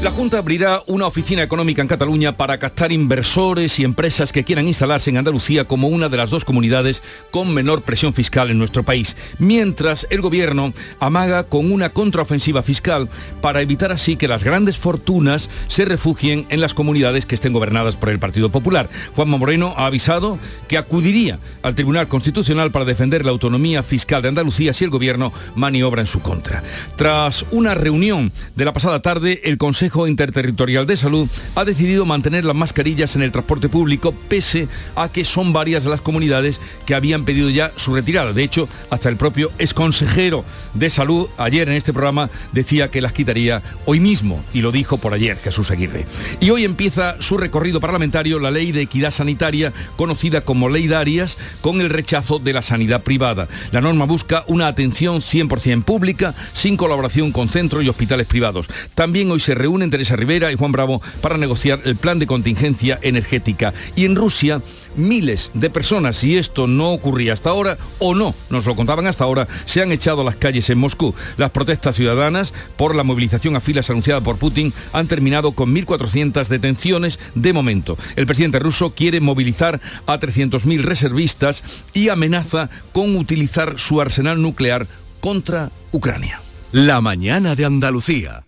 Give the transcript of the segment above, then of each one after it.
La Junta abrirá una oficina económica en Cataluña para captar inversores y empresas que quieran instalarse en Andalucía como una de las dos comunidades con menor presión fiscal en nuestro país, mientras el gobierno amaga con una contraofensiva fiscal para evitar así que las grandes fortunas se refugien en las comunidades que estén gobernadas por el Partido Popular. Juanma Moreno ha avisado que acudiría al Tribunal Constitucional para defender la autonomía fiscal de Andalucía si el gobierno maniobra en su contra. Tras una reunión de la pasada tarde, el Consejo Consejo Interterritorial de Salud ha decidido mantener las mascarillas en el transporte público pese a que son varias las comunidades que habían pedido ya su retirada. De hecho, hasta el propio exconsejero de Salud ayer en este programa decía que las quitaría hoy mismo y lo dijo por ayer Jesús Aguirre. Y hoy empieza su recorrido parlamentario la ley de equidad sanitaria conocida como ley Darias con el rechazo de la sanidad privada. La norma busca una atención 100% pública sin colaboración con centros y hospitales privados. También hoy se reúne en Teresa Rivera y Juan Bravo para negociar el plan de contingencia energética. Y en Rusia, miles de personas, si esto no ocurría hasta ahora, o no, nos lo contaban hasta ahora, se han echado a las calles en Moscú. Las protestas ciudadanas por la movilización a filas anunciada por Putin han terminado con 1.400 detenciones de momento. El presidente ruso quiere movilizar a 300.000 reservistas y amenaza con utilizar su arsenal nuclear contra Ucrania. La mañana de Andalucía.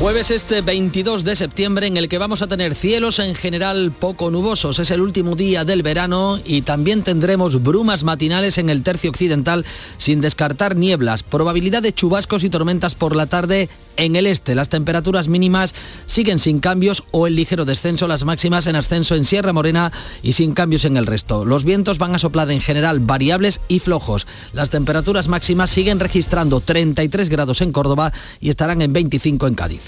Jueves este 22 de septiembre en el que vamos a tener cielos en general poco nubosos. Es el último día del verano y también tendremos brumas matinales en el tercio occidental sin descartar nieblas. Probabilidad de chubascos y tormentas por la tarde en el este. Las temperaturas mínimas siguen sin cambios o en ligero descenso, las máximas en ascenso en Sierra Morena y sin cambios en el resto. Los vientos van a soplar en general variables y flojos. Las temperaturas máximas siguen registrando 33 grados en Córdoba y estarán en 25 en Cádiz.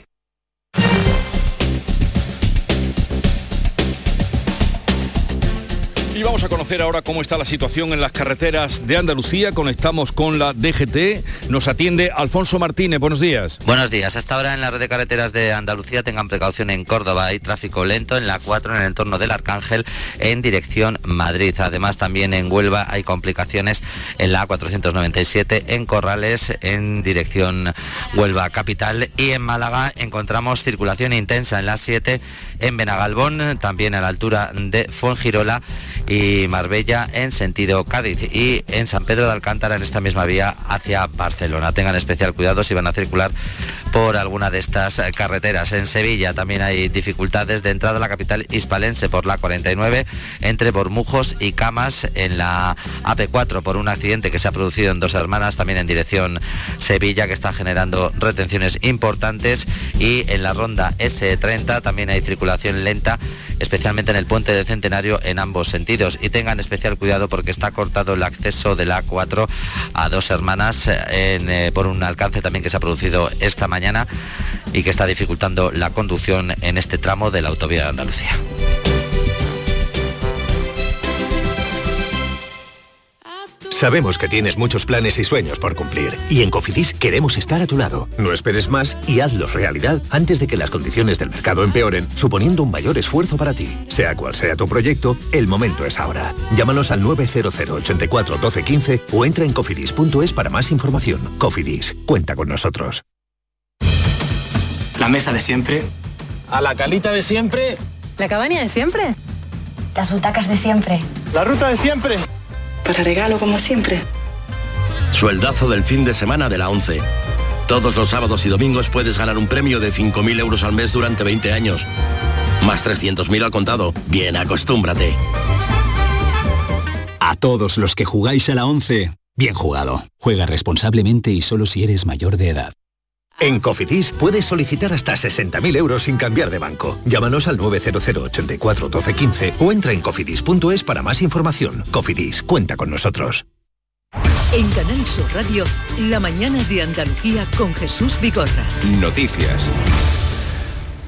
Y vamos a conocer ahora cómo está la situación en las carreteras de Andalucía. Conectamos con la DGT. Nos atiende Alfonso Martínez. Buenos días. Buenos días. Hasta ahora en la red de carreteras de Andalucía tengan precaución en Córdoba. Hay tráfico lento en la 4 en el entorno del Arcángel en dirección Madrid. Además también en Huelva hay complicaciones en la 497 en Corrales en dirección Huelva Capital. Y en Málaga encontramos circulación intensa en la 7 en Benagalbón, también a la altura de Fuengirola y Marbella en sentido Cádiz y en San Pedro de Alcántara en esta misma vía hacia Barcelona. Tengan especial cuidado si van a circular por alguna de estas carreteras. En Sevilla también hay dificultades de entrada a la capital hispalense por la 49 entre Bormujos y Camas en la AP4 por un accidente que se ha producido en dos hermanas también en dirección Sevilla que está generando retenciones importantes y en la ronda S30 también hay circulación lenta especialmente en el puente de Centenario en ambos sentidos. Y tengan especial cuidado porque está cortado el acceso de la A4 a dos hermanas eh, por un alcance también que se ha producido esta mañana y que está dificultando la conducción en este tramo de la autovía de Andalucía. Sabemos que tienes muchos planes y sueños por cumplir y en Cofidis queremos estar a tu lado. No esperes más y hazlos realidad antes de que las condiciones del mercado empeoren, suponiendo un mayor esfuerzo para ti. Sea cual sea tu proyecto, el momento es ahora. Llámanos al 900 84 12 15 o entra en cofidis.es para más información. Cofidis, cuenta con nosotros. La mesa de siempre. A la calita de siempre. La cabaña de siempre. Las butacas de siempre. La ruta de siempre. Para regalo como siempre. Sueldazo del fin de semana de la 11. Todos los sábados y domingos puedes ganar un premio de 5.000 euros al mes durante 20 años. Más 300.000 al contado. Bien, acostúmbrate. todos los que jugáis a la 11, bien jugado. Juega responsablemente y solo si eres mayor de edad. En Cofidis puedes solicitar hasta 60.000 euros sin cambiar de banco. Llámanos al 900 84 12 15 o entra en cofidis.es para más información. Cofidis, cuenta con nosotros. En Canal Sur Radio, la mañana de Andalucía con Jesús Bigorra. Noticias.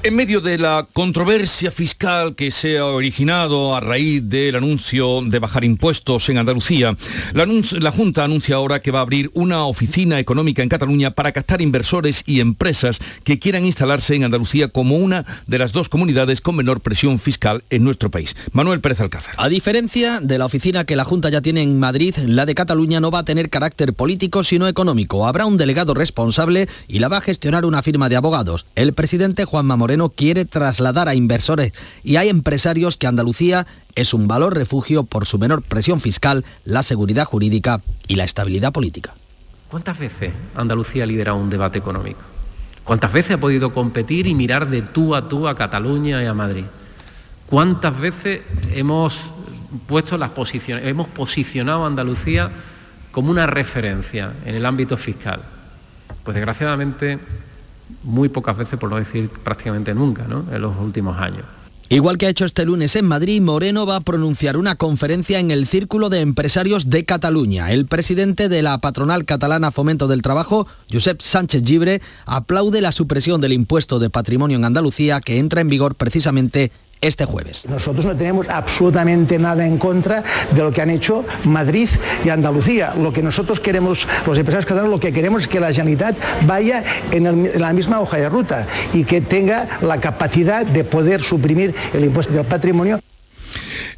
En medio de la controversia fiscal que se ha originado a raíz del anuncio de bajar impuestos en Andalucía, la, Junta anuncia ahora que va a abrir una oficina económica en Cataluña para captar inversores y empresas que quieran instalarse en Andalucía como una de las dos comunidades con menor presión fiscal en nuestro país. Manuel Pérez Alcázar. A diferencia de la oficina que la Junta ya tiene en Madrid, la de Cataluña no va a tener carácter político sino económico. Habrá un delegado responsable y la va a gestionar una firma de abogados. El presidente Juanma Moreno quiere trasladar a inversores y hay empresarios que Andalucía es un valor refugio por su menor presión fiscal, la seguridad jurídica y la estabilidad política. ¿Cuántas veces Andalucía ha liderado un debate económico? ¿Cuántas veces ha podido competir y mirar de tú a tú a Cataluña y a Madrid? ¿Cuántas veces hemos puesto las posiciones, hemos posicionado a Andalucía como una referencia en el ámbito fiscal? Pues desgraciadamente muy pocas veces, por no decir prácticamente nunca, ¿no? en los últimos años. Igual que ha hecho este lunes en Madrid, Moreno va a pronunciar una conferencia en el Círculo de Empresarios de Cataluña. El presidente de la patronal catalana Fomento del Trabajo, Josep Sánchez Gibre, aplaude la supresión del impuesto de patrimonio en Andalucía que entra en vigor precisamente este jueves. Nosotros no tenemos absolutamente nada en contra de lo que han hecho Madrid y Andalucía. Lo que nosotros queremos, los empresarios catalanes, lo que queremos es que la Generalitat vaya en, en la misma hoja de ruta y que tenga la capacidad de poder suprimir el impuesto del patrimonio.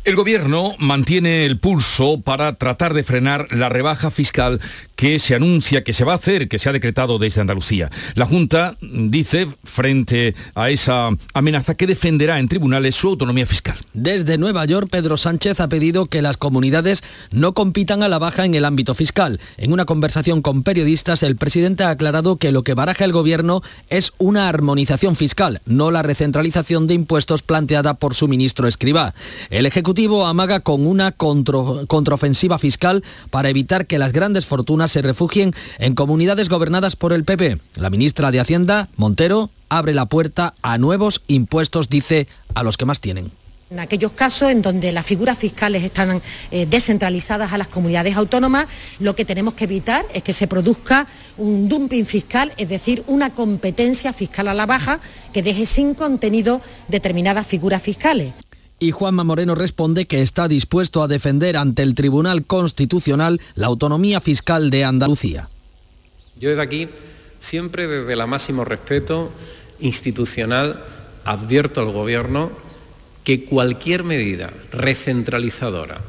El gobierno mantiene el pulso para tratar de frenar la rebaja fiscal que se anuncia que se va a hacer, que se ha decretado desde Andalucía. La Junta dice, frente a esa amenaza, que defenderá en tribunales su autonomía fiscal. Desde Nueva York, Pedro Sánchez ha pedido que las comunidades no compitan a la baja en el ámbito fiscal. En una conversación con periodistas, el presidente ha aclarado que lo que baraja el gobierno es una armonización fiscal, no la recentralización de impuestos planteada por su ministro Escribá. El Ejecutivo amaga con una contraofensiva fiscal para evitar que las grandes fortunas se refugien en comunidades gobernadas por el PP. La ministra de Hacienda, Montero, abre la puerta a nuevos impuestos, dice, a los que más tienen. En aquellos casos en donde las figuras fiscales están eh, descentralizadas a las comunidades autónomas, lo que tenemos que evitar es que se produzca un dumping fiscal, es decir, una competencia fiscal a la baja que deje sin contenido determinadas figuras fiscales y Juanma Moreno responde que está dispuesto a defender ante el Tribunal Constitucional la autonomía fiscal de Andalucía. Yo desde aquí, siempre desde el máximo respeto institucional, advierto al Gobierno que cualquier medida recentralizadora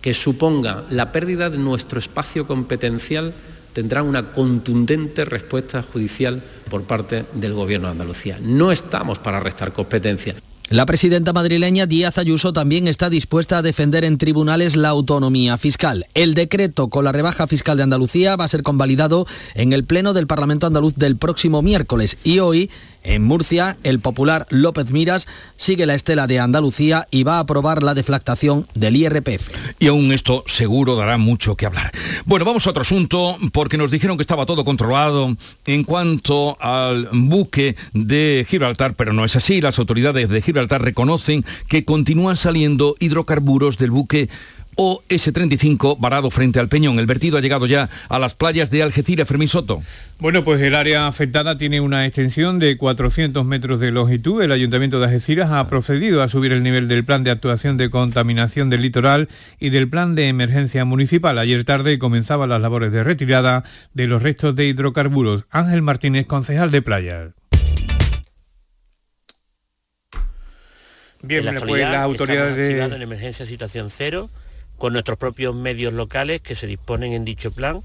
que suponga la pérdida de nuestro espacio competencial tendrá una contundente respuesta judicial por parte del Gobierno de Andalucía. No estamos para restar competencia. La presidenta madrileña Díaz Ayuso también está dispuesta a defender en tribunales la autonomía fiscal. El decreto con la rebaja fiscal de Andalucía va a ser convalidado en el Pleno del Parlamento andaluz del próximo miércoles y hoy en Murcia, el popular López Miras sigue la estela de Andalucía y va a aprobar la deflactación del IRPF. Y aún esto seguro dará mucho que hablar. Bueno, vamos a otro asunto, porque nos dijeron que estaba todo controlado en cuanto al buque de Gibraltar, pero no es así. Las autoridades de Gibraltar reconocen que continúan saliendo hidrocarburos del buque o S-35 varado frente al Peñón. El vertido ha llegado ya a las playas de Algeciras, Fermín Soto. Bueno, pues el área afectada tiene una extensión de 400 metros de longitud. El Ayuntamiento de Algeciras ha procedido a subir el nivel del plan de actuación de contaminación del litoral y del plan de emergencia municipal. Ayer tarde comenzaban las labores de retirada de los restos de hidrocarburos. Ángel Martínez, concejal de Playa. Bien, pues las autoridades de... en emergencia situación cero con nuestros propios medios locales que se disponen en dicho plan.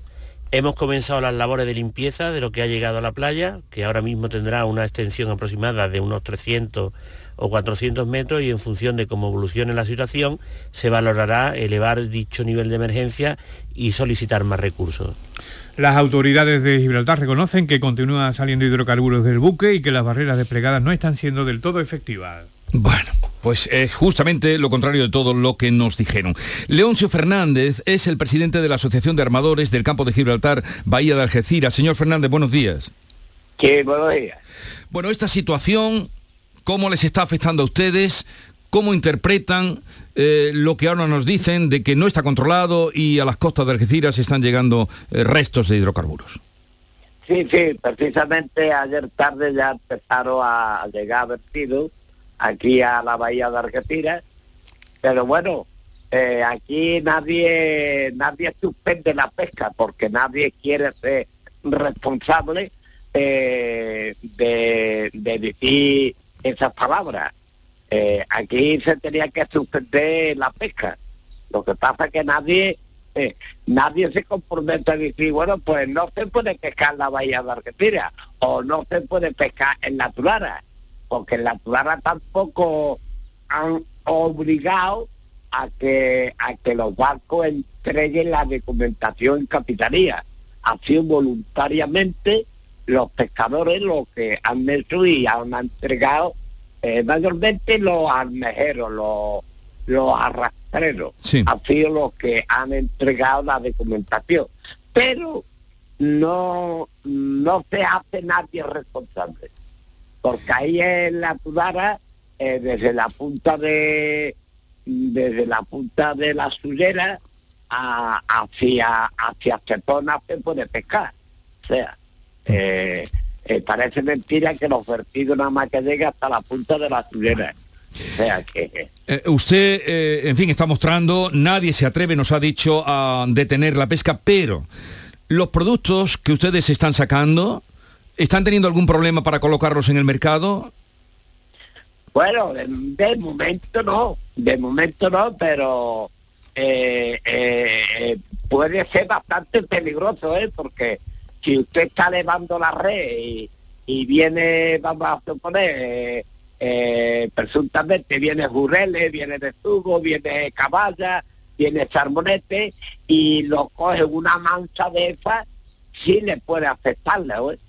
Hemos comenzado las labores de limpieza de lo que ha llegado a la playa, que ahora mismo tendrá una extensión aproximada de unos 300 o 400 metros y en función de cómo evolucione la situación se valorará elevar dicho nivel de emergencia y solicitar más recursos. Las autoridades de Gibraltar reconocen que continúan saliendo hidrocarburos del buque y que las barreras desplegadas no están siendo del todo efectivas. Bueno, Pues es justamente lo contrario de todo lo que nos dijeron. Leoncio Fernández es el presidente de la Asociación de Armadores del Campo de Gibraltar, Bahía de Algeciras. Señor Fernández, buenos días. ¿Qué buenos días. Bueno, esta situación, ¿cómo les está afectando a ustedes? ¿Cómo interpretan eh, lo que ahora nos dicen de que no está controlado y a las costas de Algeciras están llegando eh, restos de hidrocarburos? Sí, sí, precisamente ayer tarde ya empezaron a llegar vertidos aquí a la bahía de Algeciras, pero bueno, eh, aquí nadie nadie suspende la pesca porque nadie quiere ser responsable de, decir esas palabras. Eh, aquí se tenía que suspender la pesca. Lo que pasa que nadie nadie se compromete a decir, bueno, pues no se puede pescar en la bahía de Algeciras o no se puede pescar en la Tulara porque la Tulara tampoco han obligado a que, a que los barcos entreguen la documentación en capitanía. Ha sido voluntariamente los pescadores los que han hecho y han entregado eh, mayormente los almejeros, los, los arrastreros, han sido los que han entregado la documentación. Pero no, no se hace nadie responsable porque ahí en la Tudara, eh, desde la punta de desde la punta de la suyera hacia hacia Cepona se puede pescar. O sea, eh, eh, parece mentira que los vertidos nada más que llega hasta la punta de la suyera. O sea que... usted, en fin, está mostrando, nadie se atreve, nos ha dicho, a detener la pesca, pero los productos que ustedes están sacando, ¿Están teniendo algún problema para colocarlos en el mercado? Bueno, de, momento no, de momento no, pero eh, eh, puede ser bastante peligroso, ¿eh? Porque si usted está levando la red y, viene, vamos a suponer, eh, presuntamente viene jureles, viene de sugo, viene caballa, viene salmonete y lo coge una mancha de esa, sí le puede afectarle, ¿eh?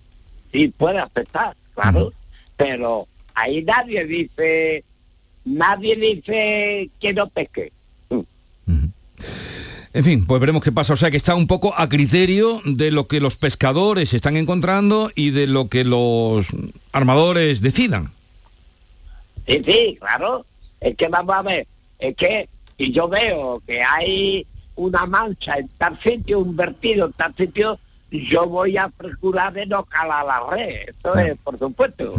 sí puede afectar, claro, pero ahí nadie dice, nadie dice que no pesque. En fin, pues veremos qué pasa. O sea que está un poco a criterio de lo que los pescadores están encontrando y de lo que los armadores decidan. Sí, sí, claro. Es que vamos a ver, es que si yo veo que hay una mancha en tal sitio, un vertido en tal sitio, yo voy a procurar de no calar la red, eso es, por supuesto.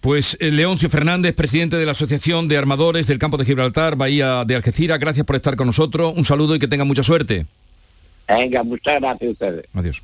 Pues eh, Leoncio Fernández, presidente de la Asociación de Armadores del Campo de Gibraltar, Bahía de Algeciras, gracias por estar con nosotros, un saludo y que tenga mucha suerte. Venga, muchas gracias a ustedes. Adiós.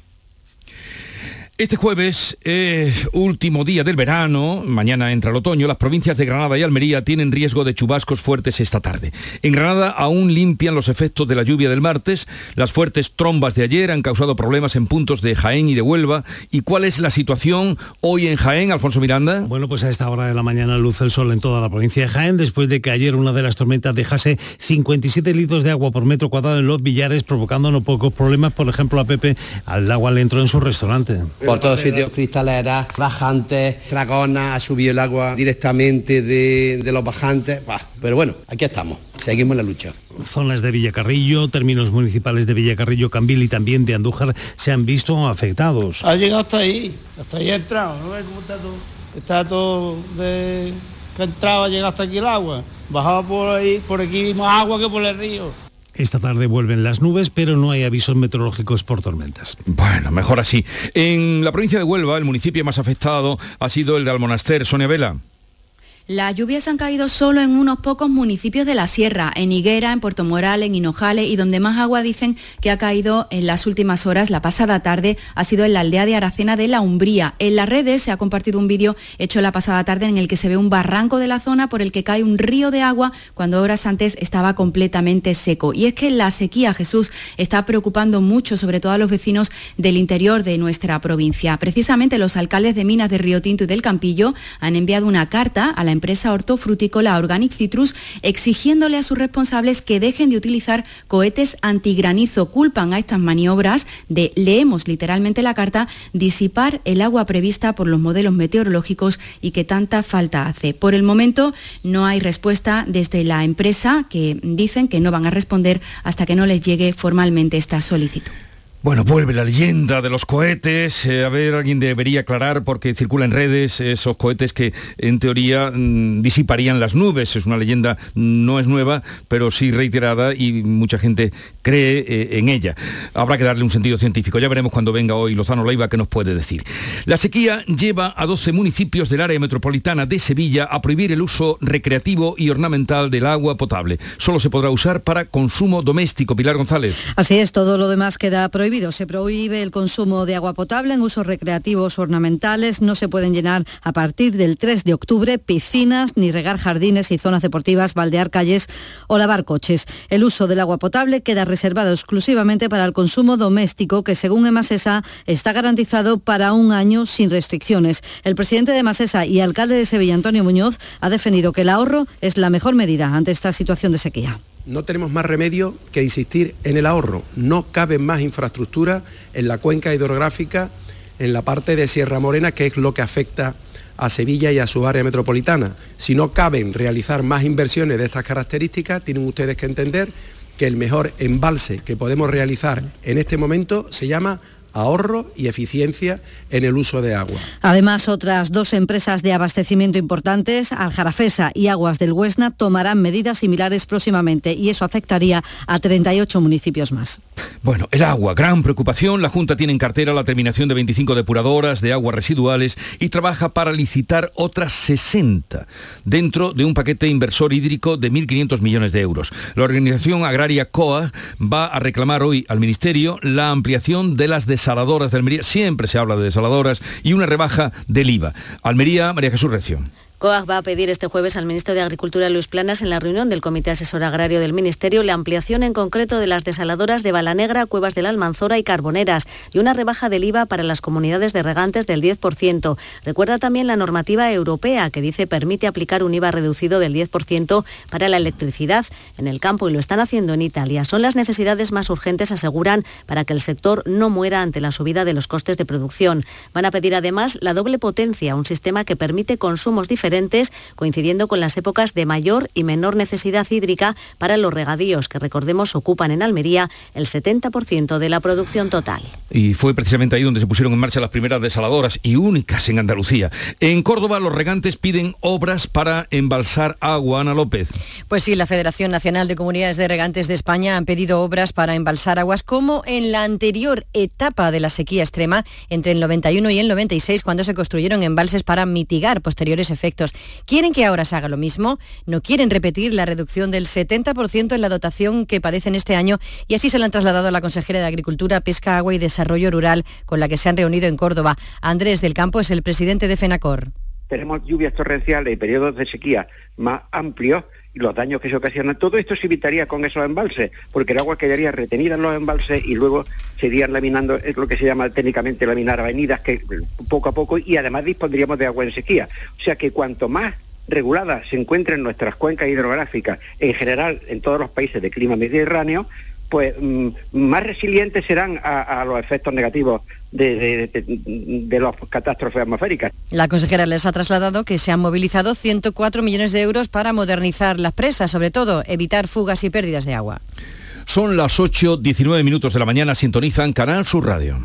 Este jueves, es último día del verano, mañana entra el otoño, las provincias de Granada y Almería tienen riesgo de chubascos fuertes esta tarde. En Granada aún limpian los efectos de la lluvia del martes, las fuertes trombas de ayer han causado problemas en puntos de Jaén y de Huelva. ¿Y cuál es la situación hoy en Jaén, Alfonso Miranda? Bueno, pues a esta hora de la mañana luce el sol en toda la provincia de Jaén, después de que ayer una de las tormentas dejase 57 litros de agua por metro cuadrado en los billares, provocando no pocos problemas, por ejemplo, a Pepe al agua le entró en su restaurante por todos sitios, cristaleras, bajantes, dragonas, ha subido el agua directamente de, los bajantes. pero bueno, aquí estamos, seguimos la lucha. Zonas de Villacarrillo, términos municipales de Villacarrillo, Cambil y también de Andújar se han visto afectados. Ha llegado hasta ahí, hasta ahí ha entrado, ¿no ves cómo está todo? Está todo de que entraba, llega hasta aquí el agua. Bajaba por ahí, por aquí más agua que por el río. Esta tarde vuelven las nubes, pero no hay avisos meteorológicos por tormentas. Bueno, mejor así. En la provincia de Huelva, el municipio más afectado ha sido el de Almonaster. Sonia Vela. Las lluvias han caído solo en unos pocos municipios de la sierra, en Higuera, en Puerto Moral, en Hinojales y donde más agua dicen que ha caído en las últimas horas, la pasada tarde, ha sido en la aldea de Aracena de la Umbría. En las redes se ha compartido un vídeo hecho la pasada tarde en el que se ve un barranco de la zona por el que cae un río de agua cuando horas antes estaba completamente seco. Y es que la sequía, Jesús, está preocupando mucho, sobre todo a los vecinos del interior de nuestra provincia. Precisamente los alcaldes de Minas de Río Tinto y del Campillo han enviado una carta a la empresa hortofrutícola Organic Citrus, exigiéndole a sus responsables que dejen de utilizar cohetes antigranizo. Culpan a estas maniobras de, leemos literalmente la carta, disipar el agua prevista por los modelos meteorológicos y que tanta falta hace. Por el momento no hay respuesta desde la empresa que dicen que no van a responder hasta que no les llegue formalmente esta solicitud. Bueno, vuelve la leyenda de los cohetes. Eh, a ver, alguien debería aclarar porque circula en redes esos cohetes que en teoría mm, disiparían las nubes. Es una leyenda, no es nueva, pero sí reiterada y mucha gente cree eh, en ella. Habrá que darle un sentido científico. Ya veremos cuando venga hoy Lozano Leiva qué nos puede decir. La sequía lleva a 12 municipios del área metropolitana de Sevilla a prohibir el uso recreativo y ornamental del agua potable. Solo se podrá usar para consumo doméstico. Pilar González. Así es, todo lo demás queda prohibido se prohíbe el consumo de agua potable en usos recreativos ornamentales. No se pueden llenar a partir del 3 de octubre piscinas, ni regar jardines y zonas deportivas, baldear calles o lavar coches. El uso del agua potable queda reservado exclusivamente para el consumo doméstico, que según Emasesa está garantizado para un año sin restricciones. El presidente de Emasesa y alcalde de Sevilla, Antonio Muñoz, ha defendido que el ahorro es la mejor medida ante esta situación de sequía no tenemos más remedio que insistir en el ahorro. No cabe más infraestructura en la cuenca hidrográfica, en la parte de Sierra Morena, que es lo que afecta a Sevilla y a su área metropolitana. Si no caben realizar más inversiones de estas características, tienen ustedes que entender que el mejor embalse que podemos realizar en este momento se llama ahorro y eficiencia en el uso de agua. Además, otras dos empresas de abastecimiento importantes, Aljarafesa y Aguas del Huesna, tomarán medidas similares próximamente y eso afectaría a 38 municipios más. Bueno, el agua, gran preocupación. La Junta tiene en cartera la terminación de 25 depuradoras de aguas residuales y trabaja para licitar otras 60 dentro de un paquete inversor hídrico de 1.500 millones de euros. La organización agraria COA va a reclamar hoy al Ministerio la ampliación de las desaladoras de Almería. Siempre se habla de desaladoras y una rebaja del IVA. Almería, María Jesús Recio. COAG va a pedir este jueves al ministro de Agricultura Luis Planas en la reunión del Comité Asesor Agrario del Ministerio la ampliación en concreto de las desaladoras de Balanegra, Cuevas de la Almanzora y Carboneras y una rebaja del IVA para las comunidades de regantes del 10%. Recuerda también la normativa europea que dice permite aplicar un IVA reducido del 10% para la electricidad en el campo y lo están haciendo en Italia. Son las necesidades más urgentes, aseguran, para que el sector no muera ante la subida de los costes de producción. Van a pedir además la doble potencia, un sistema que permite consumos diferentes coincidiendo con las épocas de mayor y menor necesidad hídrica para los regadíos, que recordemos ocupan en Almería el 70% de la producción total. Y fue precisamente ahí donde se pusieron en marcha las primeras desaladoras y únicas en Andalucía. En Córdoba los regantes piden obras para embalsar agua. Ana López. Pues sí, la Federación Nacional de Comunidades de Regantes de España han pedido obras para embalsar aguas como en la anterior etapa de la sequía extrema entre el 91 y el 96 cuando se construyeron embalses para mitigar posteriores efectos Quieren que ahora se haga lo mismo, no quieren repetir la reducción del 70% en la dotación que padecen este año y así se lo han trasladado a la consejera de Agricultura, Pesca, Agua y Desarrollo Rural con la que se han reunido en Córdoba. Andrés del Campo es el presidente de FENACOR. Tenemos lluvias torrenciales y periodos de sequía más amplios los daños que se ocasionan. Todo esto se evitaría con esos embalses, porque el agua quedaría retenida en los embalses y luego se irían laminando, es lo que se llama técnicamente laminar avenidas, que poco a poco, y además dispondríamos de agua en sequía. O sea que cuanto más reguladas se encuentren nuestras cuencas hidrográficas, en general en todos los países de clima mediterráneo, pues mm, más resilientes serán a, los efectos negativos de, de, las catástrofes atmosféricas. La consejera les ha trasladado que se han movilizado 104 millones de euros para modernizar las presas, sobre todo evitar fugas y pérdidas de agua. Son las 8.19 minutos de la mañana, sintonizan Canal Sur Radio.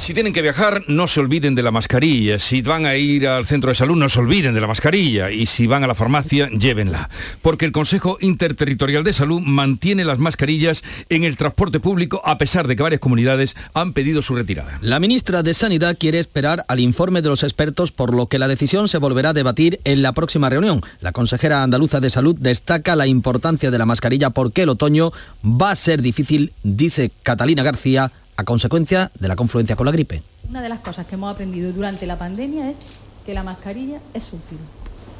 Si tienen que viajar, no se olviden de la mascarilla. Si van a ir al centro de salud, no se olviden de la mascarilla. Y si van a la farmacia, llévenla. Porque el Consejo Interterritorial de Salud mantiene las mascarillas en el transporte público a pesar de que varias comunidades han pedido su retirada. La ministra de Sanidad quiere esperar al informe de los expertos, por lo que la decisión se volverá a debatir en la próxima reunión. La consejera andaluza de Salud destaca la importancia de la mascarilla porque el otoño va a ser difícil, dice Catalina García, a consecuencia de la confluencia con la gripe. Una de las cosas que hemos aprendido durante la pandemia es que la mascarilla es útil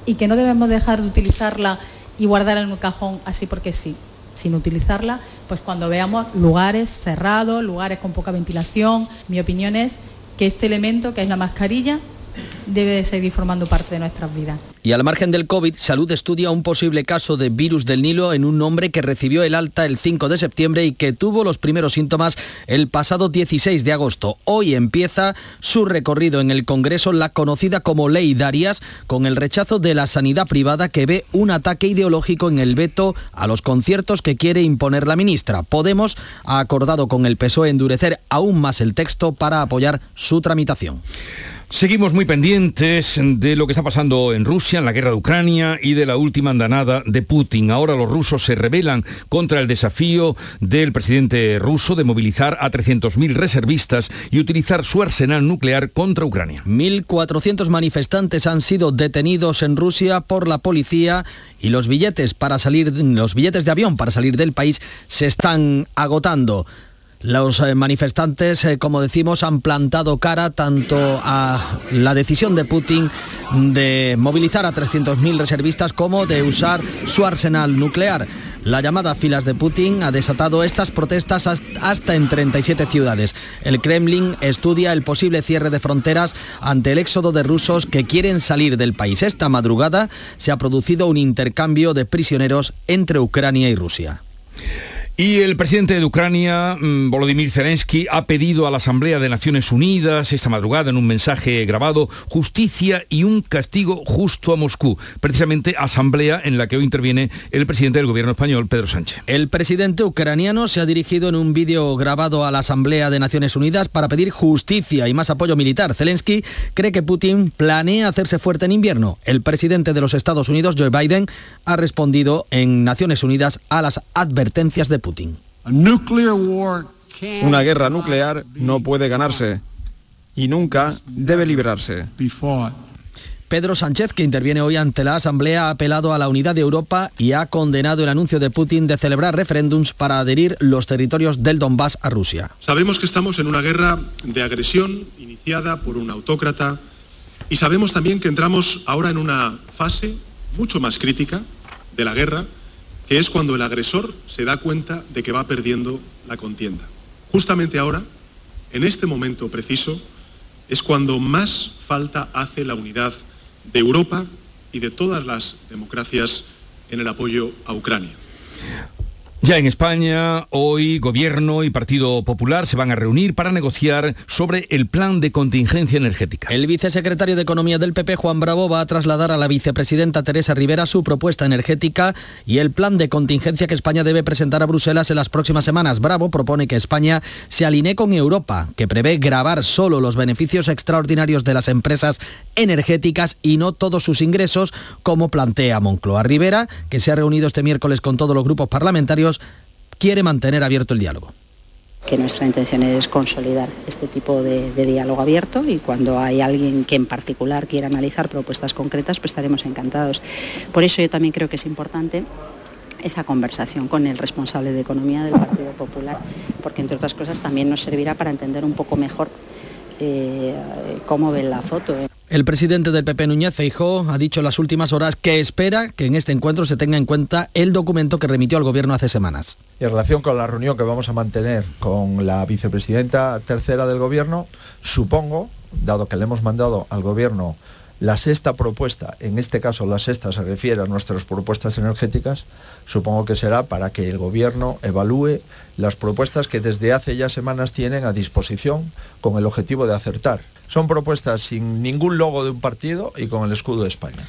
y que no debemos dejar de utilizarla y guardarla en un cajón así porque sí, sin utilizarla, pues cuando veamos lugares cerrados, lugares con poca ventilación, mi opinión es que este elemento que es la mascarilla debe seguir formando parte de nuestras vidas. Y al margen del COVID, Salud estudia un posible caso de virus del Nilo en un hombre que recibió el alta el 5 de septiembre y que tuvo los primeros síntomas el pasado 16 de agosto. Hoy empieza su recorrido en el Congreso la conocida como Ley Darias, con el rechazo de la sanidad privada que ve un ataque ideológico en el veto a los conciertos que quiere imponer la ministra. Podemos ha acordado con el PSOE endurecer aún más el texto para apoyar su tramitación. Seguimos muy pendientes de lo que está pasando en Rusia, en la guerra de Ucrania y de la última andanada de Putin. Ahora los rusos se rebelan contra el desafío del presidente ruso de movilizar a 300.000 reservistas y utilizar su arsenal nuclear contra Ucrania. 1.400 manifestantes han sido detenidos en Rusia por la policía y los billetes para salir, los billetes de avión para salir del país se están agotando. Los eh, manifestantes, eh, como decimos, han plantado cara tanto a la decisión de Putin de movilizar a 300.000 reservistas como de usar su arsenal nuclear. La llamada filas de Putin ha desatado estas protestas hasta en 37 ciudades. El Kremlin estudia el posible cierre de fronteras ante el éxodo de rusos que quieren salir del país. Esta madrugada se ha producido un intercambio de prisioneros entre Ucrania y Rusia. Y el presidente de Ucrania, mm, Volodymyr Zelensky, ha pedido a la Asamblea de Naciones Unidas esta madrugada en un mensaje grabado justicia y un castigo justo a Moscú. Precisamente asamblea en la que hoy interviene el presidente del gobierno español, Pedro Sánchez. El presidente ucraniano se ha dirigido en un vídeo grabado a la Asamblea de Naciones Unidas para pedir justicia y más apoyo militar. Zelensky cree que Putin planea hacerse fuerte en invierno. El presidente de los Estados Unidos, Joe Biden, ha respondido en Naciones Unidas a las advertencias de Putin. Una guerra nuclear no puede ganarse y nunca debe librarse. Pedro Sánchez, que interviene hoy ante la Asamblea, ha apelado a la unidad de Europa y ha condenado el anuncio de Putin de celebrar referéndums para adherir los territorios del Donbass a Rusia. Sabemos que estamos en una guerra de agresión iniciada por un autócrata y sabemos también que entramos ahora en una fase mucho más crítica de la guerra que es cuando el agresor se da cuenta de que va perdiendo la contienda. Justamente ahora, en este momento preciso, es cuando más falta hace la unidad de Europa y de todas las democracias en el apoyo a Ucrania. Ya en España, hoy Gobierno y Partido Popular se van a reunir para negociar sobre el plan de contingencia energética. El vicesecretario de Economía del PP, Juan Bravo, va a trasladar a la vicepresidenta Teresa Rivera su propuesta energética y el plan de contingencia que España debe presentar a Bruselas en las próximas semanas. Bravo propone que España se alinee con Europa, que prevé grabar solo los beneficios extraordinarios de las empresas energéticas y no todos sus ingresos, como plantea Moncloa Rivera, que se ha reunido este miércoles con todos los grupos parlamentarios quiere mantener abierto el diálogo que nuestra intención es consolidar este tipo de, diálogo abierto y cuando hay alguien que en particular quiera analizar propuestas concretas, pues estaremos encantados. Por eso yo también creo que es importante esa conversación con el responsable de Economía del Partido Popular, porque entre otras cosas también nos servirá para entender un poco mejor eh, cómo ven la foto. El presidente del PP Núñez Feijó ha dicho en las últimas horas que espera que en este encuentro se tenga en cuenta el documento que remitió al gobierno hace semanas. En relación con la reunión que vamos a mantener con la vicepresidenta tercera del gobierno, supongo, dado que le hemos mandado al gobierno la sexta propuesta, en este caso la sexta se refiere a nuestras propuestas energéticas, supongo que será para que el Gobierno evalúe las propuestas que desde hace ya semanas tienen a disposición con el objetivo de acertar. Son propuestas sin ningún logo de un partido y con el escudo de España.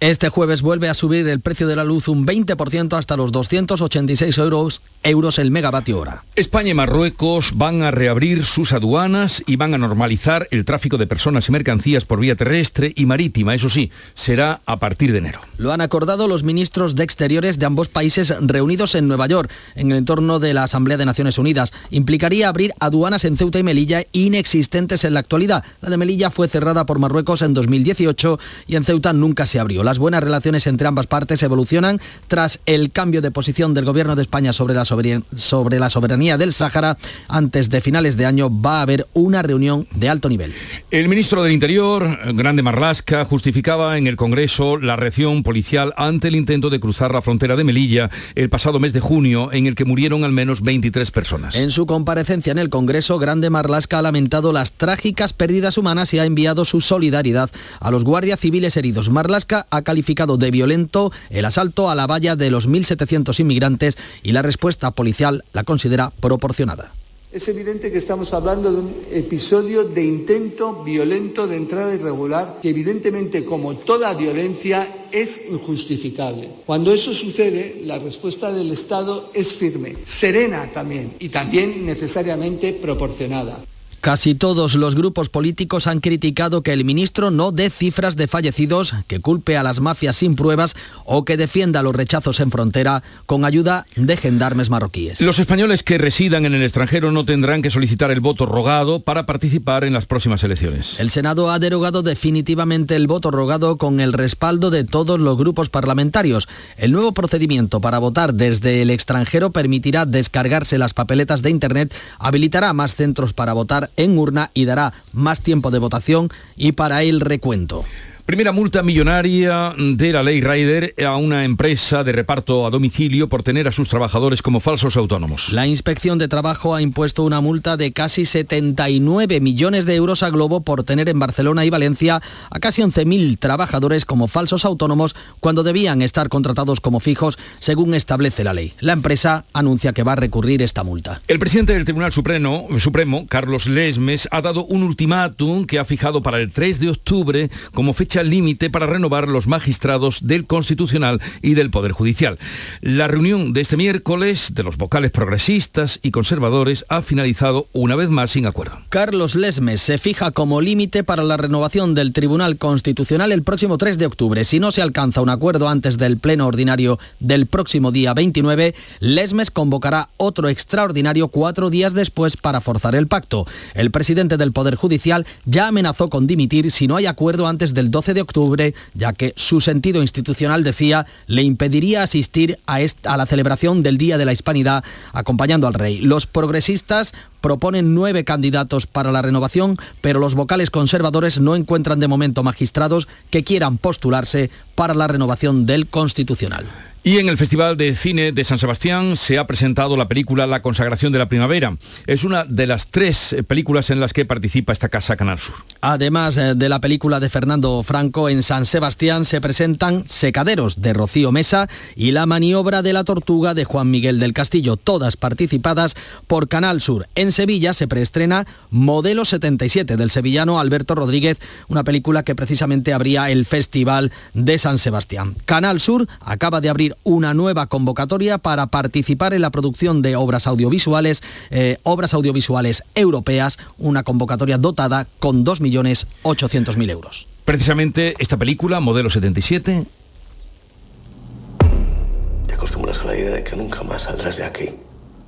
Este jueves vuelve a subir el precio de la luz un 20% hasta los 286 euros, euros el megavatio hora. España y Marruecos van a reabrir sus aduanas y van a normalizar el tráfico de personas y mercancías por vía terrestre y marítima. Eso sí, será a partir de enero. Lo han acordado los ministros de Exteriores de ambos países reunidos en Nueva York, en el entorno de la Asamblea de Naciones Unidas. Implicaría abrir aduanas en Ceuta y Melilla inexistentes en la actualidad. La de Melilla fue cerrada por Marruecos en 2018 y en Ceuta nunca se abrió. Las buenas relaciones entre ambas partes evolucionan tras el cambio de posición del gobierno de España sobre la, sobre la soberanía del Sáhara. Antes de finales de año va a haber una reunión de alto nivel. El ministro del Interior, Grande Marlasca, justificaba en el Congreso la reacción policial ante el intento de cruzar la frontera de Melilla el pasado mes de junio, en el que murieron al menos 23 personas. En su comparecencia en el Congreso, Grande Marlasca ha lamentado las trágicas pérdidas humanas y ha enviado su solidaridad a los guardias civiles heridos. Marlasca ha calificado de violento el asalto a la valla de los 1.700 inmigrantes y la respuesta policial la considera proporcionada. Es evidente que estamos hablando de un episodio de intento violento de entrada irregular que evidentemente como toda violencia es injustificable. Cuando eso sucede, la respuesta del Estado es firme, serena también y también necesariamente proporcionada. Casi todos los grupos políticos han criticado que el ministro no dé cifras de fallecidos, que culpe a las mafias sin pruebas o que defienda los rechazos en frontera con ayuda de gendarmes marroquíes. Los españoles que residan en el extranjero no tendrán que solicitar el voto rogado para participar en las próximas elecciones. El Senado ha derogado definitivamente el voto rogado con el respaldo de todos los grupos parlamentarios. El nuevo procedimiento para votar desde el extranjero permitirá descargarse las papeletas de Internet, habilitará más centros para votar en urna y dará más tiempo de votación y para el recuento. Primera multa millonaria de la ley Rider a una empresa de reparto a domicilio por tener a sus trabajadores como falsos autónomos. La Inspección de Trabajo ha impuesto una multa de casi 79 millones de euros a Globo por tener en Barcelona y Valencia a casi 11.000 trabajadores como falsos autónomos cuando debían estar contratados como fijos según establece la ley. La empresa anuncia que va a recurrir esta multa. El presidente del Tribunal Supremo, Supremo Carlos Lesmes, ha dado un ultimátum que ha fijado para el 3 de octubre como fecha límite para renovar los magistrados del Constitucional y del Poder Judicial. La reunión de este miércoles de los vocales progresistas y conservadores ha finalizado una vez más sin acuerdo. Carlos Lesmes se fija como límite para la renovación del Tribunal Constitucional el próximo 3 de octubre. Si no se alcanza un acuerdo antes del pleno ordinario del próximo día 29, Lesmes convocará otro extraordinario cuatro días después para forzar el pacto. El presidente del Poder Judicial ya amenazó con dimitir si no hay acuerdo antes del 12 de octubre, ya que su sentido institucional, decía, le impediría asistir a, a la celebración del Día de la Hispanidad acompañando al rey. Los progresistas proponen nueve candidatos para la renovación, pero los vocales conservadores no encuentran de momento magistrados que quieran postularse para la renovación del Constitucional. Y en el Festival de Cine de San Sebastián se ha presentado la película La consagración de la primavera. Es una de las tres eh, películas en las que participa esta casa Canal Sur. Además eh, de la película de Fernando Franco, en San Sebastián se presentan Secaderos de Rocío Mesa y La maniobra de la tortuga de Juan Miguel del Castillo, todas participadas por Canal Sur. En Sevilla se preestrena Modelo 77 del sevillano Alberto Rodríguez, una película que precisamente abría el Festival de San Sebastián. Canal Sur acaba de abrir una nueva convocatoria para participar en la producción de obras audiovisuales, eh, obras audiovisuales europeas, una convocatoria dotada con 2.800.000 euros. Precisamente esta película, Modelo 77, Te acostumbras a la idea de que nunca más saldrás de aquí.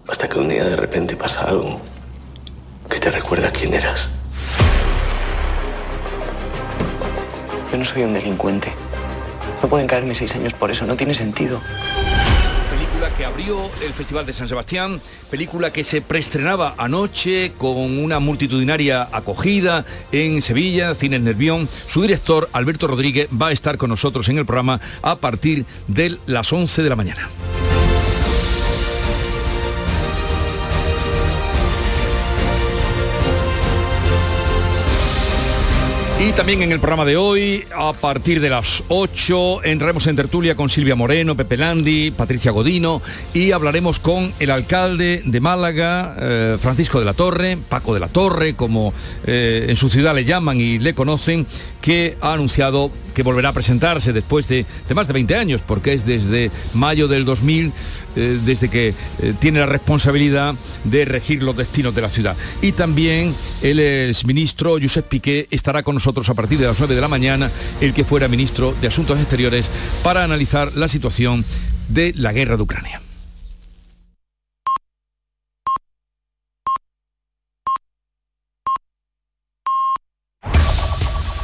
Hasta que un día de repente pasa algo que te recuerda quién eras. Yo no soy un delincuente. No pueden caerme seis años por eso, no tiene sentido. película que abrió el Festival de San Sebastián, película que se preestrenaba anoche con una multitudinaria acogida en Sevilla, Cines Nervión. Su director, Alberto Rodríguez, va a estar con nosotros en el programa a partir de las 11 de la mañana. Y también en el programa de hoy, a partir de las 8, entraremos en tertulia con Silvia Moreno, Pepe Landi, Patricia Godino y hablaremos con el alcalde de Málaga, eh, Francisco de la Torre, Paco de la Torre, como eh, en su ciudad le llaman y le conocen, que ha anunciado que volverá a presentarse después de, más de 20 años, porque es desde mayo del 2000, eh, desde que eh, tiene la responsabilidad de regir los destinos de la ciudad. Y también el exministro Josep Piqué estará con nosotros a partir de las 9 de la mañana, el que fuera ministro de Asuntos Exteriores, para analizar la situación de la guerra de Ucrania.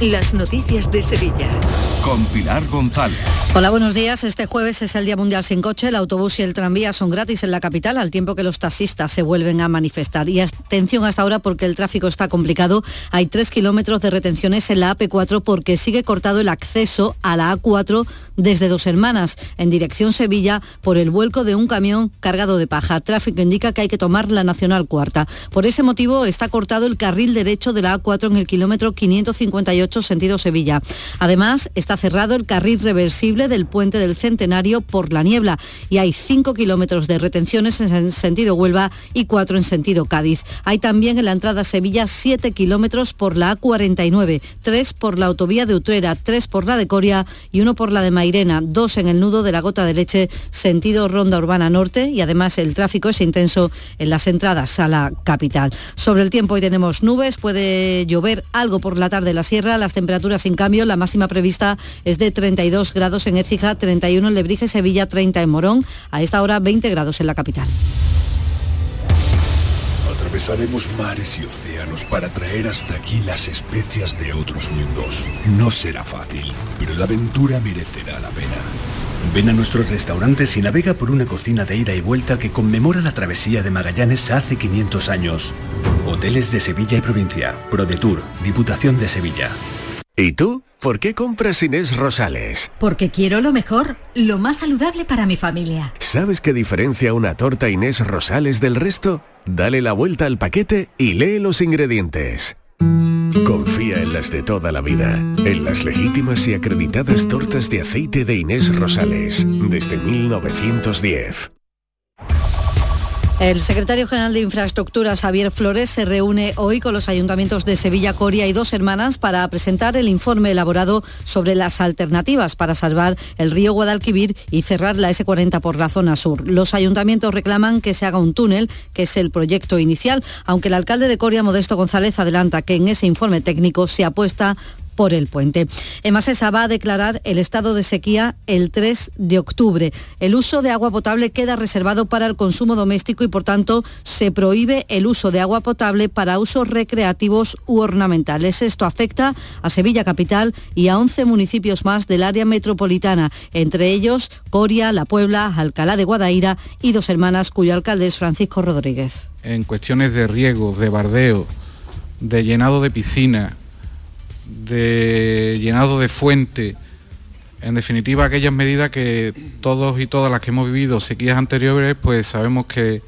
Las noticias de Sevilla. Con Pilar González. Hola, buenos días. Este jueves es el Día Mundial sin coche. El autobús y el tranvía son gratis en la capital, al tiempo que los taxistas se vuelven a manifestar. Y atención hasta ahora porque el tráfico está complicado. Hay tres kilómetros de retenciones en la AP4 porque sigue cortado el acceso a la A4 desde Dos Hermanas, en dirección Sevilla, por el vuelco de un camión cargado de paja. Tráfico indica que hay que tomar la Nacional Cuarta. Por ese motivo está cortado el carril derecho de la A4 en el kilómetro 558 sentido Sevilla. Además, está cerrado el carril reversible del puente del Centenario por la niebla y hay 5 kilómetros de retenciones en sentido Huelva y 4 en sentido Cádiz. Hay también en la entrada Sevilla 7 kilómetros por la A49, 3 por la autovía de Utrera, 3 por la de Coria y 1 por la de Mairena, 2 en el nudo de la Gota de Leche, sentido Ronda Urbana Norte y además el tráfico es intenso en las entradas a la capital. Sobre el tiempo hoy tenemos nubes, puede llover algo por la tarde en la sierra, las temperaturas sin cambio, la máxima prevista es de 32 grados en Écija, 31 en Lebrige, Sevilla, 30 en Morón, a esta hora 20 grados en la capital. Atravesaremos mares y océanos para traer hasta aquí las especias de otros mundos. No será fácil, pero la aventura merecerá la pena. Ven a nuestros restaurantes y navega por una cocina de ida y vuelta que conmemora la travesía de Magallanes hace 500 años. Hoteles de Sevilla y provincia, ProDetour, Diputación de Sevilla. ¿Y tú? ¿Por qué compras Inés Rosales? Porque quiero lo mejor, lo más saludable para mi familia. ¿Sabes qué diferencia una torta Inés Rosales del resto? Dale la vuelta al paquete y lee los ingredientes. Confía en las de toda la vida, en las legítimas y acreditadas tortas de aceite de Inés Rosales, desde 1910. El secretario general de Infraestructuras, Javier Flores, se reúne hoy con los ayuntamientos de Sevilla, Coria y Dos Hermanas para presentar el informe elaborado sobre las alternativas para salvar el río Guadalquivir y cerrar la S40 por la zona sur. Los ayuntamientos reclaman que se haga un túnel, que es el proyecto inicial, aunque el alcalde de Coria, Modesto González, adelanta que en ese informe técnico se apuesta por el puente. Emasesa va a declarar el estado de sequía el 3 de octubre. El uso de agua potable queda reservado para el consumo doméstico y por tanto se prohíbe el uso de agua potable para usos recreativos u ornamentales. Esto afecta a Sevilla Capital y a 11 municipios más del área metropolitana, entre ellos Coria, La Puebla, Alcalá de Guadaira y Dos Hermanas, cuyo alcalde es Francisco Rodríguez. En cuestiones de riego, de bardeo, de llenado de piscina, de llenado de fuente, en definitiva aquellas medidas que todos y todas las que hemos vivido sequías anteriores, pues sabemos que,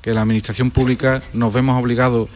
que la administración pública nos vemos obligados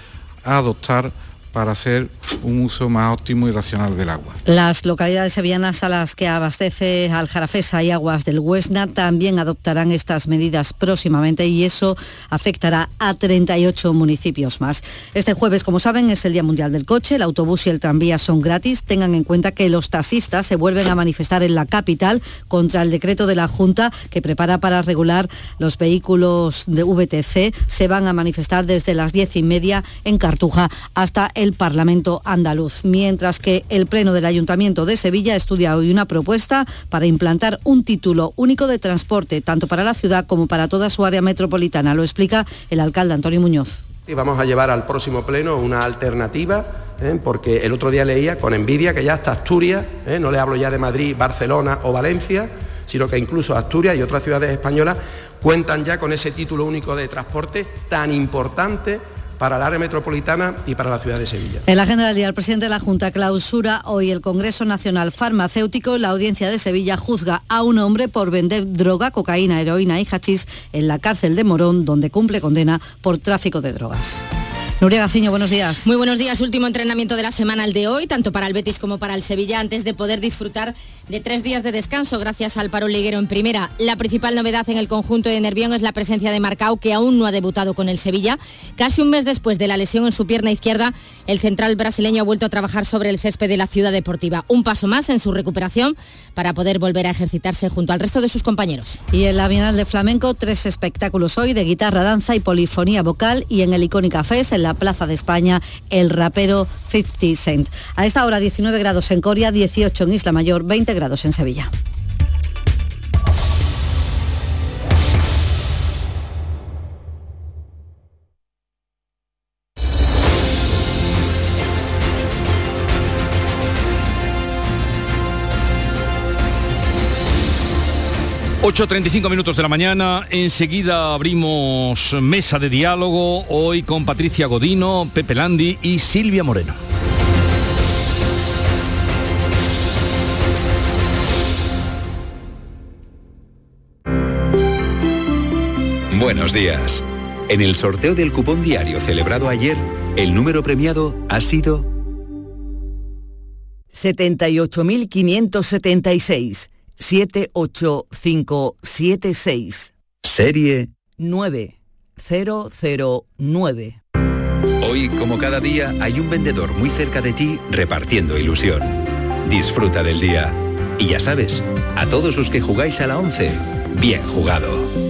a adoptar para hacer un uso más óptimo y racional del agua. Las localidades sevillanas a las que abastece Aljarafesa y Aguas del Huesna también adoptarán estas medidas próximamente y eso afectará a 38 municipios más. Este jueves, como saben, es el Día Mundial del Coche, el autobús y el tranvía son gratis. Tengan en cuenta que los taxistas se vuelven a manifestar en la capital contra el decreto de la Junta que prepara para regular los vehículos de VTC. Se van a manifestar desde las diez y media en Cartuja hasta el Parlamento andaluz, mientras que el Pleno del Ayuntamiento de Sevilla estudia hoy una propuesta para implantar un título único de transporte, tanto para la ciudad como para toda su área metropolitana. Lo explica el alcalde Antonio Muñoz. Y vamos a llevar al próximo pleno una alternativa, ¿eh? porque el otro día leía con envidia que ya hasta Asturias, ¿eh? no le hablo ya de Madrid, Barcelona o Valencia, sino que incluso Asturias y otras ciudades españolas cuentan ya con ese título único de transporte tan importante para el área metropolitana y para la ciudad de Sevilla. En la agenda del día, el presidente de la Junta clausura hoy el Congreso Nacional Farmacéutico. La audiencia de Sevilla juzga a un hombre por vender droga, cocaína, heroína y hachís en la cárcel de Morón, donde cumple condena por tráfico de drogas. Nuria Gaciño, buenos días. Muy buenos días. Último entrenamiento de la semana el de hoy, tanto para el Betis como para el Sevilla, antes de poder disfrutar de tres días de descanso gracias al paro liguero en primera. La principal novedad en el conjunto de Nervión es la presencia de Marcao, que aún no ha debutado con el Sevilla. Casi un mes después de la lesión en su pierna izquierda, el central brasileño ha vuelto a trabajar sobre el césped de la ciudad deportiva. Un paso más en su recuperación para poder volver a ejercitarse junto al resto de sus compañeros. Y en la Bienal de Flamenco, tres espectáculos hoy de guitarra, danza y polifonía vocal y en el Icónica Fest, en la Plaza de España, el rapero 50 Cent. A esta hora 19 grados en Coria, 18 en Isla Mayor, 20 grados en Sevilla. ...8.35 minutos de la mañana... ...enseguida abrimos mesa de diálogo... ...hoy con Patricia Godino, Pepe Landi y Silvia Moreno. Buenos días. En el sorteo del cupón diario celebrado ayer, el número premiado ha sido 78.576. 78576. Serie 9009. Hoy, como cada día, hay un vendedor muy cerca de ti repartiendo ilusión. Disfruta del día. Y ya sabes, a todos los que jugáis a la 11, bien jugado.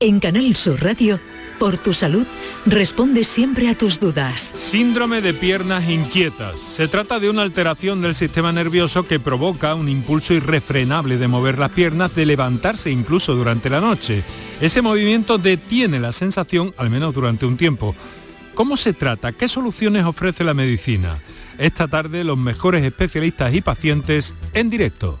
En Canal Sur Radio, por tu salud, responde siempre a tus dudas. Síndrome de piernas inquietas. Se trata de una alteración del sistema nervioso que provoca un impulso irrefrenable de mover las piernas, de levantarse incluso durante la noche. Ese movimiento detiene la sensación, al menos durante un tiempo. ¿Cómo se trata? ¿Qué soluciones ofrece la medicina? Esta tarde los mejores especialistas y pacientes en directo.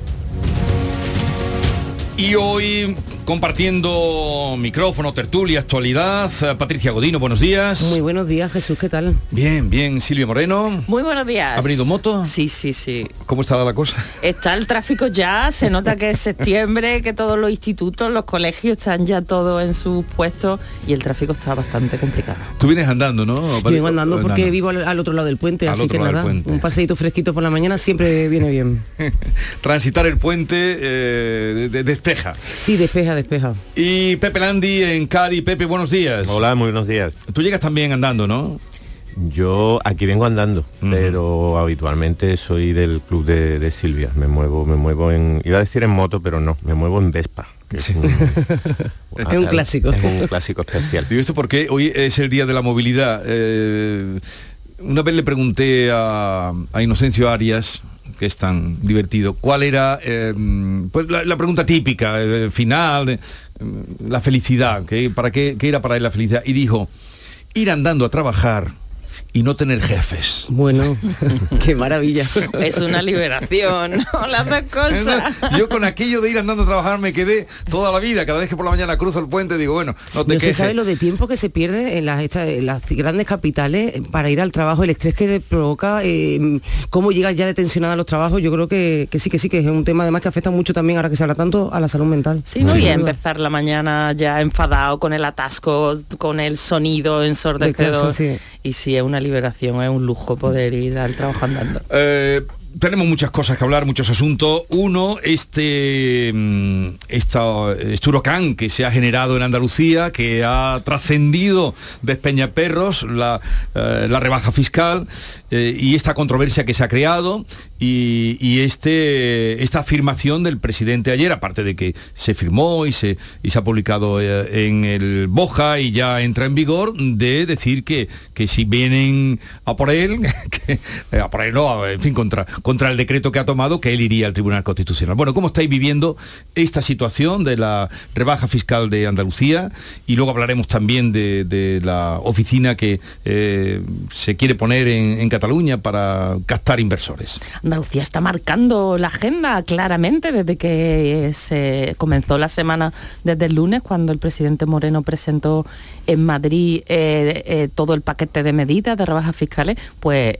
Y hoy compartiendo micrófono, tertulia, actualidad, Patricia Godino, buenos días. Muy buenos días, Jesús, ¿qué tal? Bien, bien, Silvia Moreno. Muy buenos días. ¿Ha venido moto? Sí, sí, sí. ¿Cómo está la cosa? Está el tráfico ya, se nota que es septiembre, que todos los institutos, los colegios están ya todos en sus puestos y el tráfico está bastante complicado. Tú vienes andando, ¿no? Yo vengo andando porque vivo al, al otro lado del puente, Al así que nada, un paseíto fresquito por la mañana siempre viene bien. Transitar el puente eh, de- de- despeja. Sí, despeja, despeja. Y Pepe Landi en Cádiz. Pepe, buenos días. Hola, muy buenos días. Tú llegas también andando, ¿no? Yo aquí vengo andando, pero habitualmente soy del club de, de Silvia. Me muevo, me muevo en, iba a decir en moto, pero no, me muevo en Vespa. que es, un, Es un clásico. Es un clásico especial. Digo esto porque hoy es el día de la movilidad. Eh, una vez le pregunté a, a Inocencio Arias, que es tan divertido, cuál era eh, pues la, pregunta típica, eh, final, eh, la felicidad, que para qué, qué era para él la felicidad. Y dijo, ir andando a trabajar y no tener jefes. Bueno, qué maravilla. Es una liberación, ¿no? Las dos cosas. Yo con aquello de ir andando a trabajar me quedé toda la vida. Cada vez que por la mañana cruzo el puente digo, bueno, no te No se quejes. sabe lo de tiempo que se pierde en las, esta- en las grandes capitales para ir al trabajo, el estrés que provoca, eh, cómo llegas ya de tensionada a los trabajos, yo creo que, que sí, que sí, que es un tema además que afecta mucho también, ahora que se habla tanto, a la salud mental. Sí, ¿no? Sin y a duda. empezar la mañana ya enfadado con el atasco, con el sonido ensordecedor. Descanso, sí. Y sí, es una liberación, es un lujo poder ir al trabajo andando. Eh, tenemos muchas cosas que hablar, muchos asuntos. Uno, este, mm, esta- este huracán que se ha generado en Andalucía, que ha trascendido de Peñaperros, la, eh, la rebaja fiscal eh, y esta controversia que se ha creado. Y, este, esta afirmación del presidente ayer, aparte de que se firmó y se, y se ha publicado eh, en el Boja y ya entra en vigor, de decir que, que si vienen a por él, eh, a por él no, en fin, contra, contra el decreto que ha tomado, que él iría al Tribunal Constitucional. Bueno, ¿cómo estáis viviendo esta situación de la rebaja fiscal de Andalucía? Y luego hablaremos también de, de la oficina que eh, se quiere poner en, en Cataluña para captar inversores. Andalucía está marcando la agenda claramente desde que se comenzó la semana, desde el lunes, cuando el presidente Moreno presentó en Madrid eh, eh, todo el paquete de medidas de rebajas fiscales, pues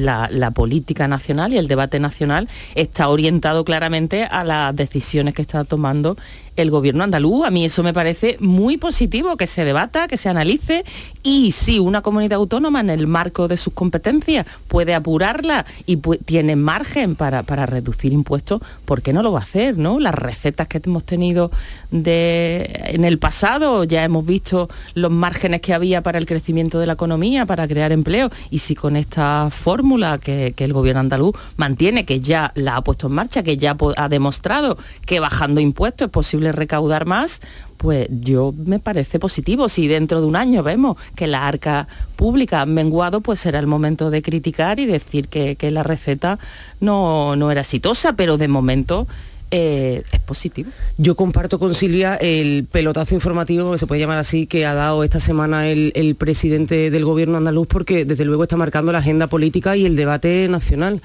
la política nacional y el debate nacional está orientado claramente a las decisiones que está tomando el gobierno andaluz. A mí eso me parece muy positivo, que se debata, que se analice y si una comunidad autónoma en el marco de sus competencias puede apurarla y tiene margen para, para reducir impuestos, ¿por qué no lo va a hacer? ¿no? Las recetas que hemos tenido en el pasado, ya hemos visto los márgenes que había para el crecimiento de la economía, para crear empleo, y si con esta fórmula que, que el gobierno andaluz mantiene, que ya la ha puesto en marcha, que ya ha demostrado que bajando impuestos es posible recaudar más, pues yo me parece positivo. Si dentro de un año vemos que la arca pública ha menguado, pues será el momento de criticar y decir que, la receta no, no era exitosa, pero de momento eh, es positivo. Yo comparto con Silvia el pelotazo informativo, que se puede llamar así, que ha dado esta semana el presidente del gobierno andaluz, porque desde luego está marcando la agenda política y el debate nacional.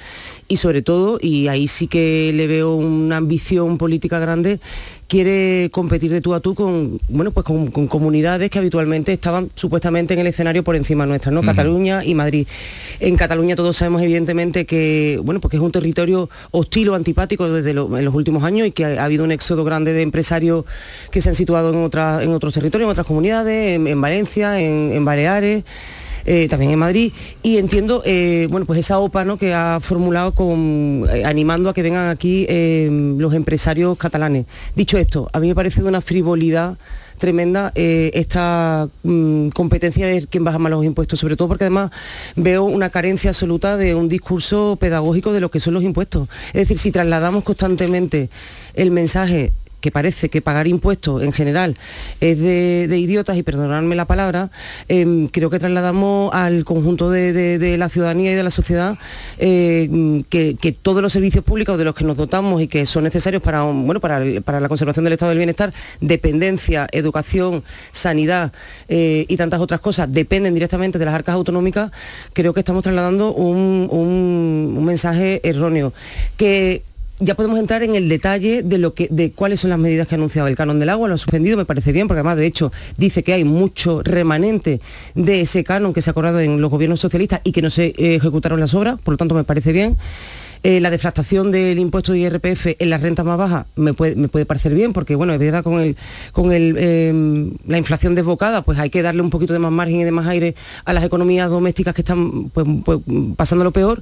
Y sobre todo, y ahí sí que le veo una ambición política grande, quiere competir de tú a tú con, bueno, pues con, con comunidades que habitualmente estaban supuestamente en el escenario por encima nuestra, ¿no? Cataluña y Madrid. En Cataluña todos sabemos evidentemente que, bueno, porque es un territorio hostil o antipático desde lo- en los últimos años y que ha, ha habido un éxodo grande de empresarios que se han situado en, otra- en otros territorios, en otras comunidades, en, en Valencia, en, en Baleares. Eh, también en Madrid y entiendo eh, bueno pues esa OPA ¿no? que ha formulado con eh, animando a que vengan aquí los empresarios catalanes dicho esto a mí me parece de una frivolidad tremenda esta mm, competencia de quién baja más los impuestos, sobre todo porque además veo una carencia absoluta de un discurso pedagógico de lo que son los impuestos. Es decir, si trasladamos constantemente el mensaje que parece que pagar impuestos en general es de, idiotas, y perdonadme la palabra, em, creo que trasladamos al conjunto de, la ciudadanía y de la sociedad eh, que, todos los servicios públicos de los que nos dotamos y que son necesarios para, bueno, para, la conservación del estado del bienestar, dependencia, educación, sanidad eh, y tantas otras cosas, dependen directamente de las arcas autonómicas, creo que estamos trasladando un, un- un mensaje erróneo. Que ya podemos entrar en el detalle de lo que de cuáles son las medidas que ha anunciado el canon del agua, lo ha suspendido, me parece bien, porque además de hecho dice que hay mucho remanente de ese canon que se ha acordado en los gobiernos socialistas y que no se eh, ejecutaron las obras, por lo tanto me parece bien. Eh, la deflactación del impuesto de IRPF en las rentas más bajas me puede, parecer bien, porque bueno, es con el con el, eh, la inflación desbocada, pues hay que darle un poquito de más margen y de más aire a las economías domésticas que están pues, pues, pasando lo peor.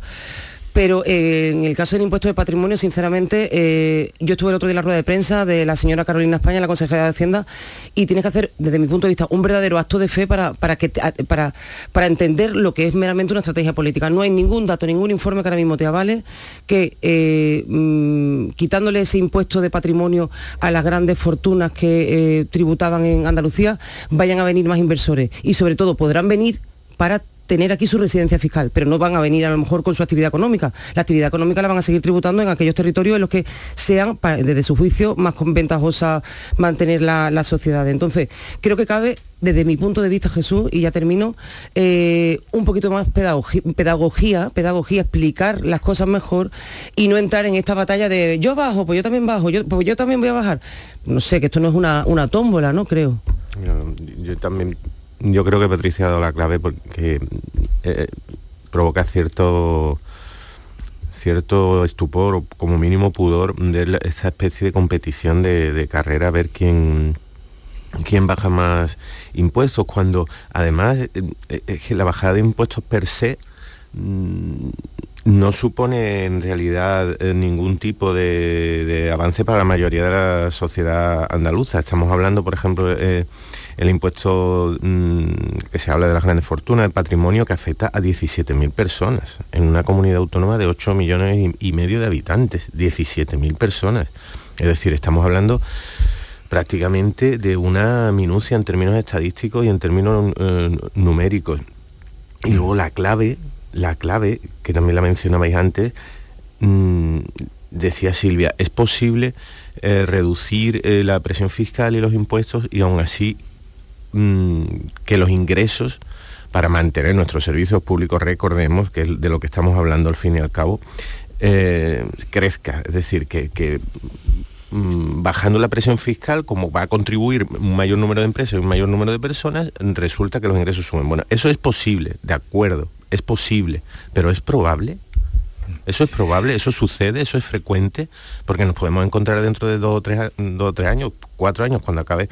Pero eh, en el caso del impuesto de patrimonio, sinceramente, eh, yo estuve el otro día en la rueda de prensa de la señora Carolina España, la consejera de Hacienda, y tienes que hacer, desde mi punto de vista, un verdadero acto de fe para, para, entender lo que es meramente una estrategia política. No hay ningún dato, ningún informe que ahora mismo te avale que eh, mm, quitándole ese impuesto de patrimonio a las grandes fortunas que tributaban en Andalucía, vayan a venir más inversores. Y sobre todo podrán venir para tener aquí su residencia fiscal, pero no van a venir a lo mejor con su actividad económica. La actividad económica la van a seguir tributando en aquellos territorios en los que sean, desde su juicio, más ventajosa mantener la, la sociedad. Entonces, creo que cabe, desde mi punto de vista, Jesús, y ya termino, eh, un poquito más pedagogía, pedagogía, explicar las cosas mejor y no entrar en esta batalla de yo bajo, pues yo también bajo, yo, pues yo también voy a bajar. No sé, que esto no es una, una tómbola, ¿no? Creo. Yo también, yo creo que Patricia ha dado la clave porque eh, provoca cierto cierto estupor o como mínimo pudor de esa especie de competición de, carrera, a ver quién quién baja más impuestos, cuando además eh, eh, es que la bajada de impuestos per se mm, no supone en realidad eh, ningún tipo de, avance para la mayoría de la sociedad andaluza. Estamos hablando, por ejemplo, eh, el impuesto mm, que se habla de las grandes fortunas, el patrimonio que afecta a 17.000 personas en una comunidad autónoma de 8 millones y, medio de habitantes, 17.000 personas. Es decir, estamos hablando prácticamente de una minucia en términos estadísticos y en términos eh, numéricos. Y luego la clave, la clave, que también la mencionabais antes, mm, decía Silvia, es posible eh, reducir eh, la presión fiscal y los impuestos y aún así mm, que los ingresos para mantener nuestros servicios públicos, recordemos que es de lo que estamos hablando al fin y al cabo, eh, crezca. Es decir, que, mm, bajando la presión fiscal, como va a contribuir un mayor número de empresas y un mayor número de personas, resulta que los ingresos suben. Bueno, eso es posible, de acuerdo, es posible, pero es probable. Eso es probable, eso sucede, eso es frecuente, porque nos podemos encontrar dentro de dos o tres, dos o tres años, cuatro años, cuando acabe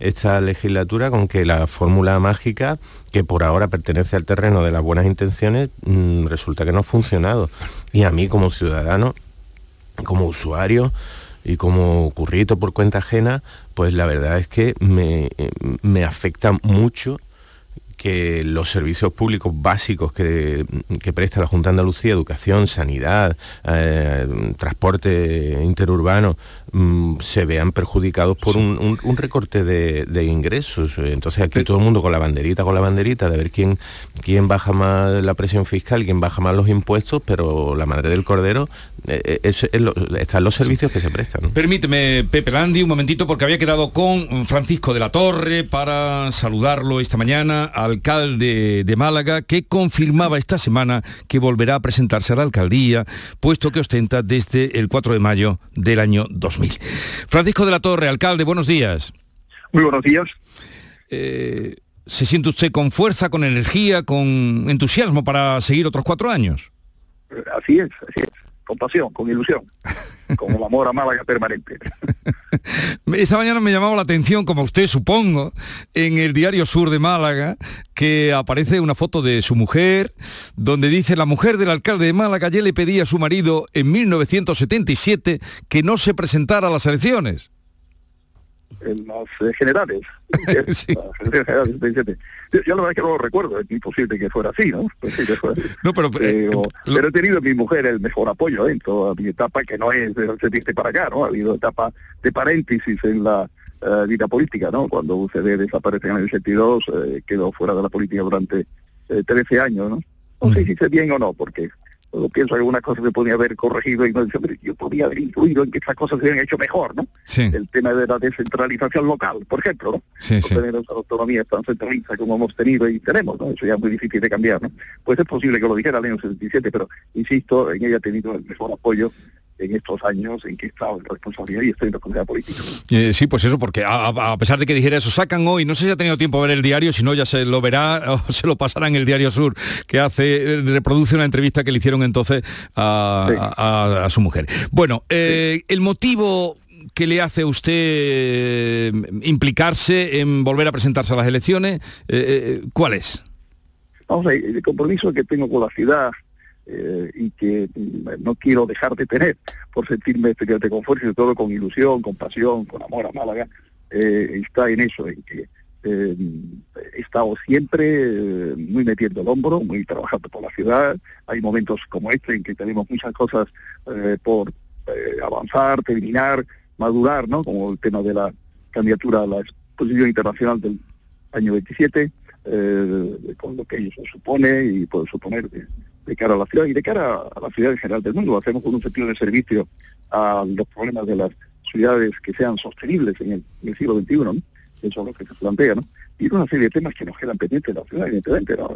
esta legislatura, con que la fórmula mágica, que por ahora pertenece al terreno de las buenas intenciones, mm, resulta que no ha funcionado. Y a mí como ciudadano, como usuario, y como currito por cuenta ajena, pues la verdad es que me, me afecta mucho que los servicios públicos básicos que, que presta la Junta de Andalucía, educación, sanidad, eh, transporte interurbano, mm, se vean perjudicados por un, un- un recorte de, de ingresos. Entonces aquí todo el mundo con la banderita, con la banderita, de ver quién, quién baja más la presión fiscal, quién baja más los impuestos, pero la madre del cordero eh, eh, es- es lo- están los servicios que se prestan. Permíteme, Pepe Landi, un momentito, porque había quedado con Francisco de la Torre para saludarlo esta mañana, alcalde de Málaga, que confirmaba esta semana que volverá a presentarse a la alcaldía, puesto que ostenta desde el 4 de mayo del año 2000. Francisco de la Torre, alcalde, buenos días. Muy buenos días. Eh, ¿Se siente usted con fuerza, con energía, con entusiasmo para seguir otros cuatro años? Eh, Así es, así es. Con pasión, con ilusión, con el amor a Málaga permanente. Esta mañana me llamaba la atención, como usted supongo, en el diario Sur de Málaga, que aparece una foto de su mujer, donde dice la mujer del alcalde de Málaga ya le pedía a su marido en 1977 que no se presentara a las elecciones. En las eh, generales. 27. Yo, la verdad es que no lo recuerdo, es imposible que fuera así, ¿no? Sí. No, pero, pero, pero he tenido en mi mujer el mejor apoyo en toda mi etapa, que no es de 77 para acá, ¿no? Ha habido etapa de paréntesis en la eh, vida política, ¿no? Cuando UCD desaparece en el 82, eh, quedó fuera de la política durante eh, 13 años, ¿no? No sé si hice bien o no, porque luego pienso que algunas cosas se podía haber corregido y no decía, "Hombre, yo podía haber influido en que estas cosas se hubieran hecho mejor, ¿no? Sí. El tema de la descentralización local, por ejemplo, ¿no? Sí, no sí. tener esa autonomía tan centralizada como hemos tenido y tenemos, ¿no? Eso ya es muy difícil de cambiar, ¿no? Pues es posible que lo dijera en el año 77, pero insisto, en ella ha tenido el mejor apoyo en estos años en que he estado en responsabilidad y estoy en responsabilidad política. Eh, sí, pues eso, porque a, pesar de que dijera eso, sacan hoy, no sé si ha tenido tiempo de ver el diario, si no ya se lo verá o se lo pasará en el Diario Sur, que hace, eh, reproduce una entrevista que le hicieron entonces a, a- a su mujer. Bueno, eh, el motivo que le hace a usted eh, implicarse en volver a presentarse a las elecciones, eh, ¿cuál es? Vamos a ver, el compromiso que tengo con la ciudad eh, y que mm, no quiero dejar de tener por sentirme especialmente con fuerza y todo con ilusión, con pasión, con amor a Málaga, eh, está en eso, en que eh, he estado siempre eh, muy metiendo el hombro, muy trabajando por la ciudad. Hay momentos como este en que tenemos muchas cosas por avanzar, terminar, madurar, ¿no? Como el tema de la candidatura a la exposición internacional del año 27, eh, con lo que se supone y puede suponer de, de cara a la ciudad y de cara a la ciudad en general del mundo. Hacemos un sentido de servicio a los problemas de las ciudades que sean sostenibles en el, siglo XXI, ¿no? Eso es lo que se plantea, ¿no? Y una serie de temas que nos quedan pendientes en la ciudad, evidentemente, ¿no?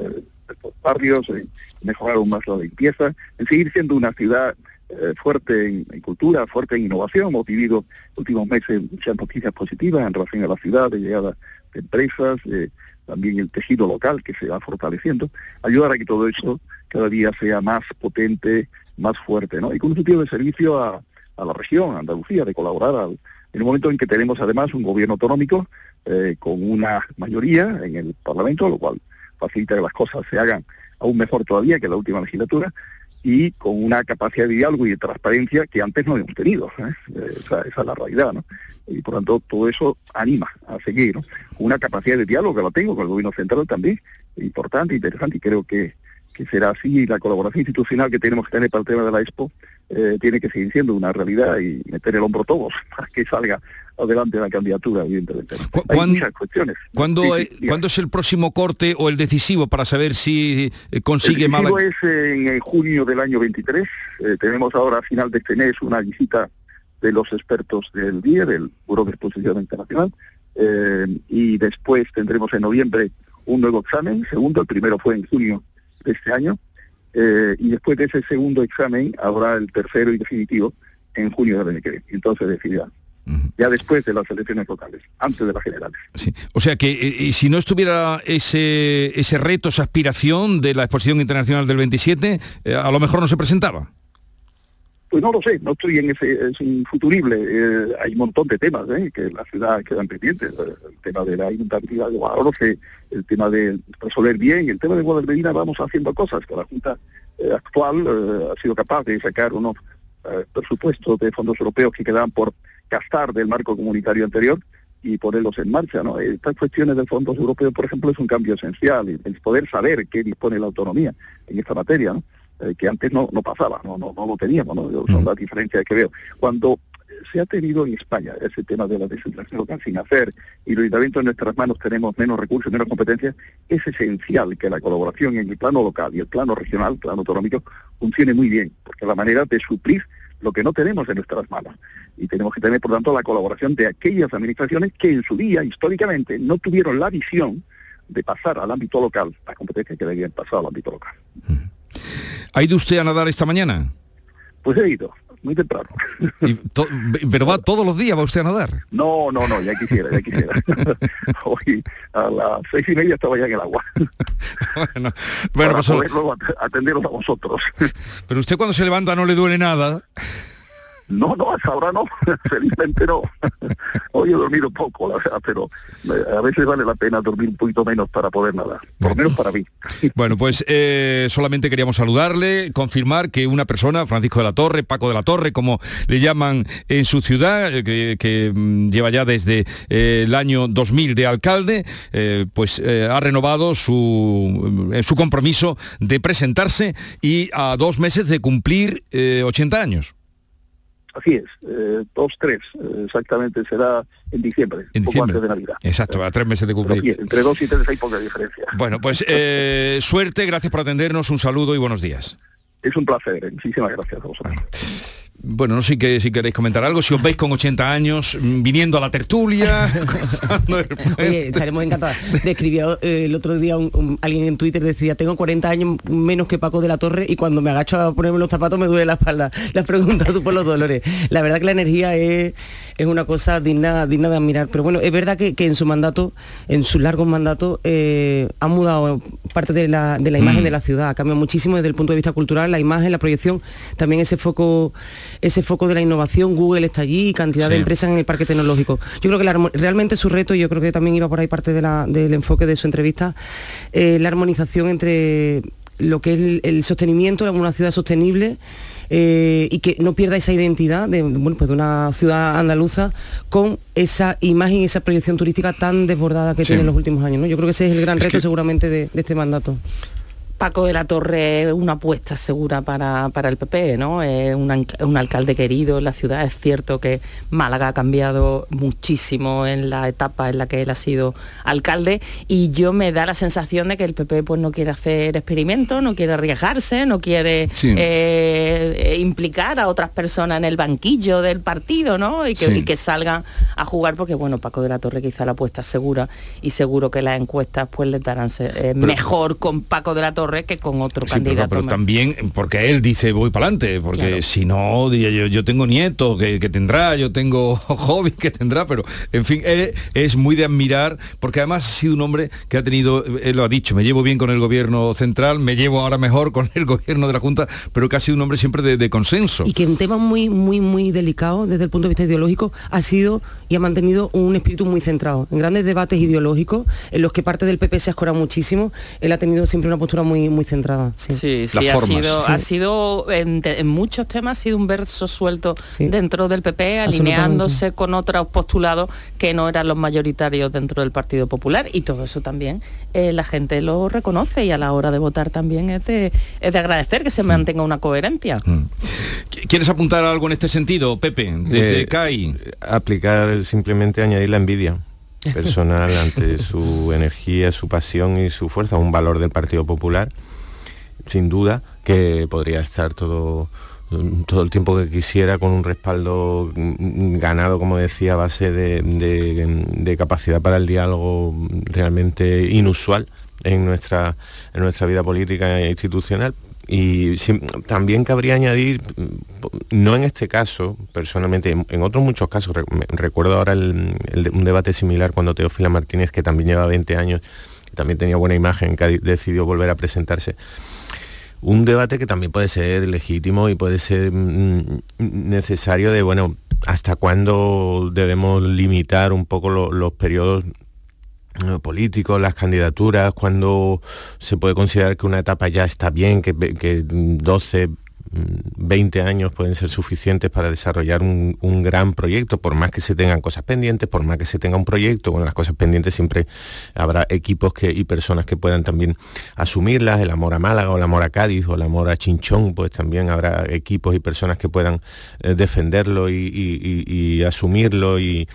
Los barrios, en mejorar aún más la limpieza, en seguir siendo una ciudad eh, fuerte en, cultura, fuerte en innovación. Hemos vivido últimos meses muchas noticias positivas en relación a la ciudad, de llegada de empresas, eh, también el tejido local que se va fortaleciendo, ayudar a que todo eso cada día sea más potente, más fuerte, ¿no? Y con un sentido de servicio a, la región, a Andalucía, de colaborar al- en un momento en que tenemos además un gobierno autonómico eh, con una mayoría en el Parlamento, lo cual facilita que las cosas se hagan aún mejor todavía que la última legislatura, y con una capacidad de diálogo y de transparencia que antes no habíamos tenido. ¿eh? Esa, esa, es la realidad, ¿no? Y por tanto todo eso anima a seguir, ¿no? Una capacidad de diálogo que la tengo con el gobierno central también, importante, interesante, y creo que, que será así. Y la colaboración institucional que tenemos que tener para el tema de la Expo eh, tiene que seguir siendo una realidad y meter el hombro todos para que salga adelante la candidatura, evidentemente. Hay muchas cuestiones. ¿cuándo, sí, sí, ¿Cuándo es el próximo corte o el decisivo para saber si eh, consigue el Málaga? es en, en, junio del año 23. Eh, tenemos ahora a final de este mes una visita de los expertos del DIE, del Buró de Exposición Internacional, y después tendremos en noviembre un nuevo examen, segundo, el primero fue en junio de este año, eh, y después de ese segundo examen habrá el tercero y definitivo en junio del año que viene. Entonces decidirá. Uh -huh. Ya después de las elecciones locales, antes de las generales. Sí. O sea que y si no estuviera ese, ese reto, esa aspiración de la exposición internacional del 27, eh, a lo mejor no se presentaba. Pues no lo sé, no estoy en ese, es un futurible. Eh, hay un montón de temas ¿eh? que la ciudad quedan pendientes. El tema de la inundabilidad de Guadalajara, el tema de resolver bien, el tema de Guadalmedina vamos haciendo cosas que la Junta eh, actual ha sido capaz de sacar unos presupuestos de fondos europeos que quedan por gastar del marco comunitario anterior y ponerlos en marcha. ¿no? Estas cuestiones de fondos europeos, por ejemplo, es un cambio esencial, el poder saber qué dispone la autonomía en esta materia. ¿no? Que antes no, no pasaba, no, no, no lo teníamos, ¿no? son las diferencias que veo. Cuando se ha tenido en España ese tema de la descentralización local sin hacer y los ayuntamientos en nuestras manos tenemos menos recursos, menos competencias, es esencial que la colaboración en el plano local y el plano regional, el plano autonómico, funcione muy bien, porque es la manera de suplir lo que no tenemos en nuestras manos. Y tenemos que tener, por tanto, la colaboración de aquellas administraciones que en su día, históricamente, no tuvieron la visión de pasar al ámbito local, la competencia que debían pasar al ámbito local. ¿Ha ido usted a nadar esta mañana? Pues he ido, muy temprano. To ¿Pero va todos los días, va usted a nadar? No, no, no, ya quisiera, ya quisiera. Hoy a las seis y media estaba ya en el agua. bueno, bueno Para pues, poderlo atenderos a vosotros. Pero usted cuando se levanta no le duele nada. No, no, hasta ahora no, felizmente no. Hoy he dormido poco, la verdad, pero a veces vale la pena dormir un poquito menos para poder nadar, por lo menos para mí. Bueno, pues eh, solamente queríamos saludarle, confirmar que una persona, Francisco de la Torre, Paco de la Torre, como le llaman en su ciudad, eh, que, que, lleva ya desde eh, el año 2000 de alcalde, eh, pues ha renovado su, su compromiso de presentarse y a dos meses de cumplir 80 años. Así es, eh, dos, tres, eh, exactamente, será en diciembre, en poco diciembre. antes de Navidad. Exacto, a tres meses de cumplir. Entre dos y tres hay poca diferencia. Bueno, pues eh, suerte, gracias por atendernos, un saludo y buenos días. Es un placer, muchísimas gracias a vosotros. Bueno. Bueno, no sé que, si queréis comentar algo, si os veis con 80 años mm, viniendo a la tertulia. Oye, estaremos encantados. Describió eh, el otro día un, un, alguien en Twitter, decía, tengo 40 años menos que Paco de la Torre y cuando me agacho a ponerme los zapatos me duele la espalda. Le has preguntado tú por los dolores. La verdad que la energía es, es una cosa digna, digna de admirar. Pero bueno, es verdad que, que en su mandato, en su largo mandato, eh, ha mudado parte de la, de la imagen mm. de la ciudad. Ha cambiado muchísimo desde el punto de vista cultural, la imagen, la proyección, también ese foco ese foco de la innovación, Google está allí, cantidad sí. de empresas en el parque tecnológico. Yo creo que la, realmente su reto, y yo creo que también iba por ahí parte de la, del enfoque de su entrevista, eh, la armonización entre lo que es el, el sostenimiento de una ciudad sostenible, eh, y que no pierda esa identidad de, bueno, pues de una ciudad andaluza con esa imagen y esa proyección turística tan desbordada que sí. tiene en los últimos años. ¿no? Yo creo que ese es el gran es reto que... seguramente de, de este mandato. Paco de la Torre es una apuesta segura para, para el PP, ¿no? Es un, un, alcalde querido en la ciudad. Es cierto que Málaga ha cambiado muchísimo en la etapa en la que él ha sido alcalde y yo me da la sensación de que el PP pues no quiere hacer experimentos, no quiere arriesgarse, no quiere sí. eh, implicar a otras personas en el banquillo del partido, ¿no? Y que, sí. y que, salgan a jugar porque, bueno, Paco de la Torre quizá la apuesta segura y seguro que las encuestas pues le darán eh, mejor con Paco de la Torre que con otro sí, candidato. Pero, pero también porque él dice voy para adelante, porque claro. si no, yo, yo tengo nietos que, que, tendrá, yo tengo hobbies que tendrá, pero en fin, él es muy de admirar, porque además ha sido un hombre que ha tenido, él lo ha dicho, me llevo bien con el gobierno central, me llevo ahora mejor con el gobierno de la Junta, pero que ha sido un hombre siempre de, de consenso. Y que en temas muy, muy, muy delicados desde el punto de vista ideológico ha sido y ha mantenido un espíritu muy centrado. En grandes debates ideológicos, en los que parte del PP se ha escorado muchísimo, él ha tenido siempre una postura muy muy muy centrada. Sí, sí, sí ha sido, ha sido en, en, muchos temas ha sido un verso suelto dentro del PP, alineándose con otros postulados que no eran los mayoritarios dentro del Partido Popular y todo eso también eh, la gente lo reconoce y a la hora de votar también es de, es de agradecer que se mantenga una coherencia. Mm. ¿Quieres apuntar algo en este sentido, Pepe? Desde Eh, CAI. Aplicar simplemente añadir la envidia personal ante su energía, su pasión y su fuerza, un valor del Partido Popular, sin duda, que podría estar todo todo el tiempo que quisiera con un respaldo ganado, como decía, a base de, de- de capacidad para el diálogo realmente inusual en nuestra, en nuestra vida política e institucional. Y también cabría añadir, mm, no en este caso, personalmente, en, otros muchos casos, recuerdo ahora un debate similar cuando Teófila Martínez, que también lleva 20 años, que también tenía buena imagen, que decidió volver a presentarse, un debate que también puede ser legítimo y puede ser mm, necesario de, bueno, hasta cuándo debemos limitar un poco lo- los periodos políticos, las candidaturas, cuando se puede considerar que una etapa ya está bien, que, que mm, 12, mm, 20 años pueden ser suficientes para desarrollar un, un gran proyecto, por más que se tengan cosas pendientes, por más que se tenga un proyecto, bueno, las cosas pendientes siempre habrá equipos que, y personas que puedan también asumirlas, el amor a Málaga o el amor a Cádiz o el amor a Chinchón, pues también habrá equipos y personas que puedan eh, defenderlo y- y- y asumirlo y,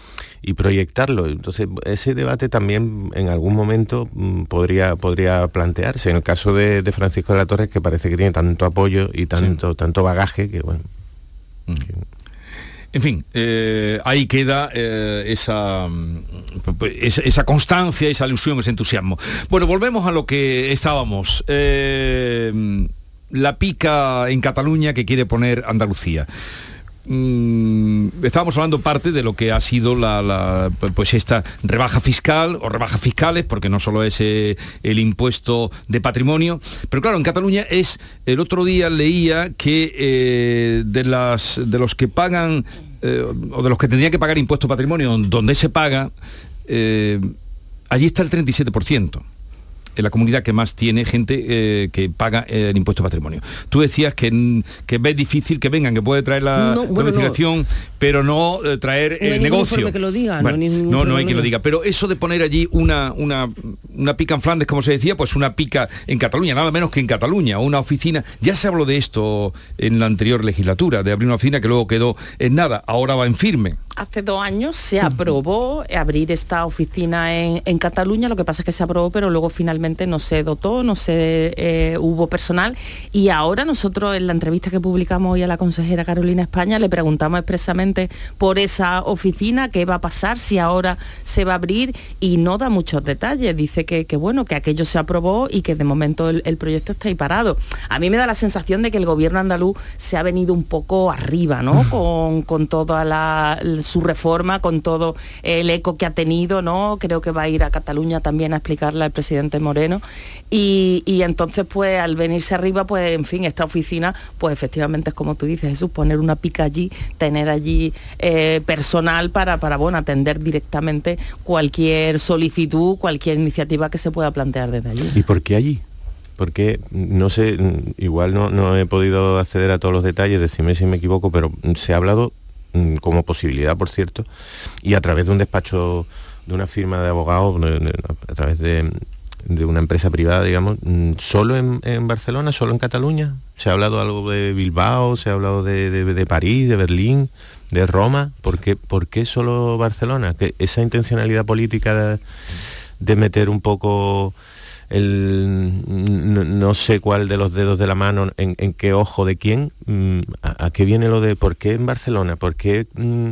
y proyectarlo. Entonces, ese debate también en algún momento mm, podría, podría plantearse. En el caso de, de Francisco de la Torre, que parece que tiene tanto apoyo y tanto, tanto bagaje que, bueno, En fin, eh, ahí queda eh, esa, mm, esa, esa constancia, esa ilusión, ese entusiasmo. Bueno, volvemos a lo que estábamos. Eh, la pica en Cataluña que quiere poner Andalucía. Mm, estábamos hablando parte de lo que ha sido la, pues esta rebaja fiscal o rebajas fiscales porque no solo es eh, el impuesto de patrimonio. Pero claro en Cataluña es el otro día leía que eh, de las de los que pagan eh, o de los que tendrían que pagar impuesto patrimonio donde se paga allí está el 37% en la comunidad que más tiene gente eh, que paga eh, el impuesto de patrimonio. Tú decías que, que ves difícil que vengan, que puede traer la No, bueno, pero no eh, traer No hay el ningún negocio. informe que lo diga, no Bueno, no, no, hay que lo diga. Pero eso de poner allí una, una, una pica en Flandes, como se decía, pues una pica en Cataluña, nada menos que en Cataluña, una oficina. Ya se habló de esto en la anterior legislatura, de abrir una oficina que luego quedó en nada, ahora va en firme. Hace dos años se aprobó abrir esta oficina en, en Cataluña, lo que pasa es que se aprobó, pero luego finalmente no se dotó, no se eh, hubo personal. Y ahora nosotros en la entrevista que publicamos hoy a la consejera Carolina España le preguntamos expresamente por esa oficina, qué va a pasar, si ahora se va a abrir y no da muchos detalles. Dice que, que bueno, que aquello se aprobó y que de momento el, el proyecto está ahí parado. A mí me da la sensación de que el gobierno andaluz se ha venido un poco arriba, ¿no? Con, con toda la, su reforma, con todo el eco que ha tenido, ¿no? Creo que va a ir a Cataluña también a explicarle al presidente Moreno. Y, entonces, pues al venirse arriba, pues en fin, esta oficina, pues efectivamente es como tú dices, Jesús, poner una pica allí, tener allí eh, personal para, para, bueno, atender directamente cualquier solicitud, cualquier iniciativa que se pueda plantear desde allí. ¿Y por qué allí? Porque, no sé, igual no, no he podido acceder a todos los detalles, decime si me equivoco, pero se ha hablado mm, como posibilidad, por cierto, y a través de un despacho, de una firma de abogados, a través de, de una empresa privada, digamos, mm, solo en, en Barcelona, solo en Cataluña. Se ha hablado algo de Bilbao, se ha hablado de, de- de París, de Berlín, de Roma. ¿Por qué, por qué solo Barcelona? Que esa intencionalidad política de, de meter un poco el no, no sé cuál de los dedos de la mano en, en qué ojo de quién mm, a, a qué viene lo de por qué en Barcelona por qué mm,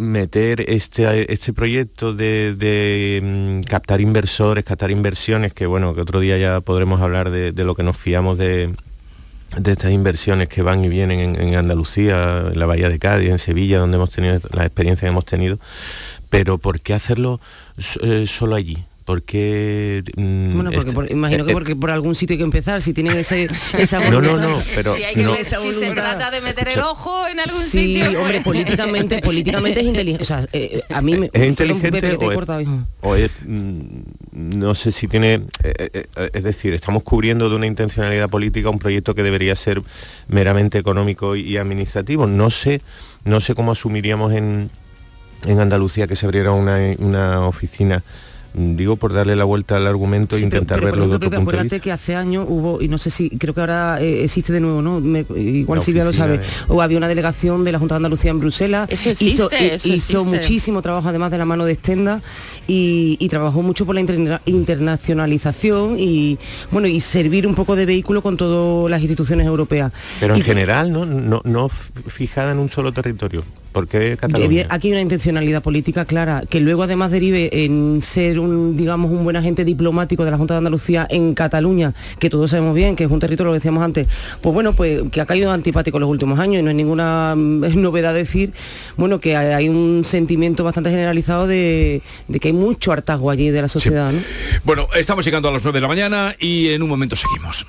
meter este, este proyecto de, mm, captar inversores, captar inversiones, que bueno, que otro día ya podremos hablar de, lo que nos fiamos de, de estas inversiones que van y vienen en, Andalucía, en la Bahía de Cádiz, en Sevilla, donde hemos tenido la experiencia que hemos tenido, pero ¿por qué hacerlo eh, solo allí? ¿Por qué, mm, Bueno, porque este- por- imagino que eh, porque por algún sitio hay que empezar, si tienen ese, esa No, no, no, pero si, hay que no- si se trata de meter el ojo en algún Sí, sitio. pues. hombre, políticamente, políticamente es inteligente. O sea, eh, a mí me... ¿Es inteligente o, es, cortado, hijo. o es, mm, no sé si tiene, eh, eh, eh, es decir, estamos cubriendo de una intencionalidad política un proyecto que debería ser meramente económico y, y administrativo. No sé, no sé cómo asumiríamos en, en Andalucía que se abriera una, una oficina digo por darle la vuelta al argumento e Sí, pero- intentar pero, por verlo de otro Pepe, punto de acuérdate vista. que hace años hubo, y no sé si, creo que ahora eh, existe de nuevo, ¿no? Me- igual La Silvia lo sabe. de- O había una delegación de la Junta de Andalucía en Bruselas. Eso hizo, existe, eso hizo existe. muchísimo trabajo además de la mano de Estenda y, y trabajó mucho por la interna- internacionalización y bueno y servir un poco de vehículo con todas las instituciones europeas. Pero en Y- general, ¿no? No, no fijada en un solo territorio. ¿Por qué Cataluña? Evi- Aquí hay una intencionalidad política clara, que luego además derive en ser un, digamos, un buen agente diplomático de la Junta de Andalucía en Cataluña, que todos sabemos bien que es un territorio, lo decíamos antes, pues bueno, pues que ha caído antipático en los últimos años y no es ninguna mm, novedad decir, bueno, que hay un sentimiento bastante generalizado de, de que hay mucho hartazgo allí de la sociedad, ¿no? Bueno, estamos llegando a las 9 de la mañana y en un momento seguimos.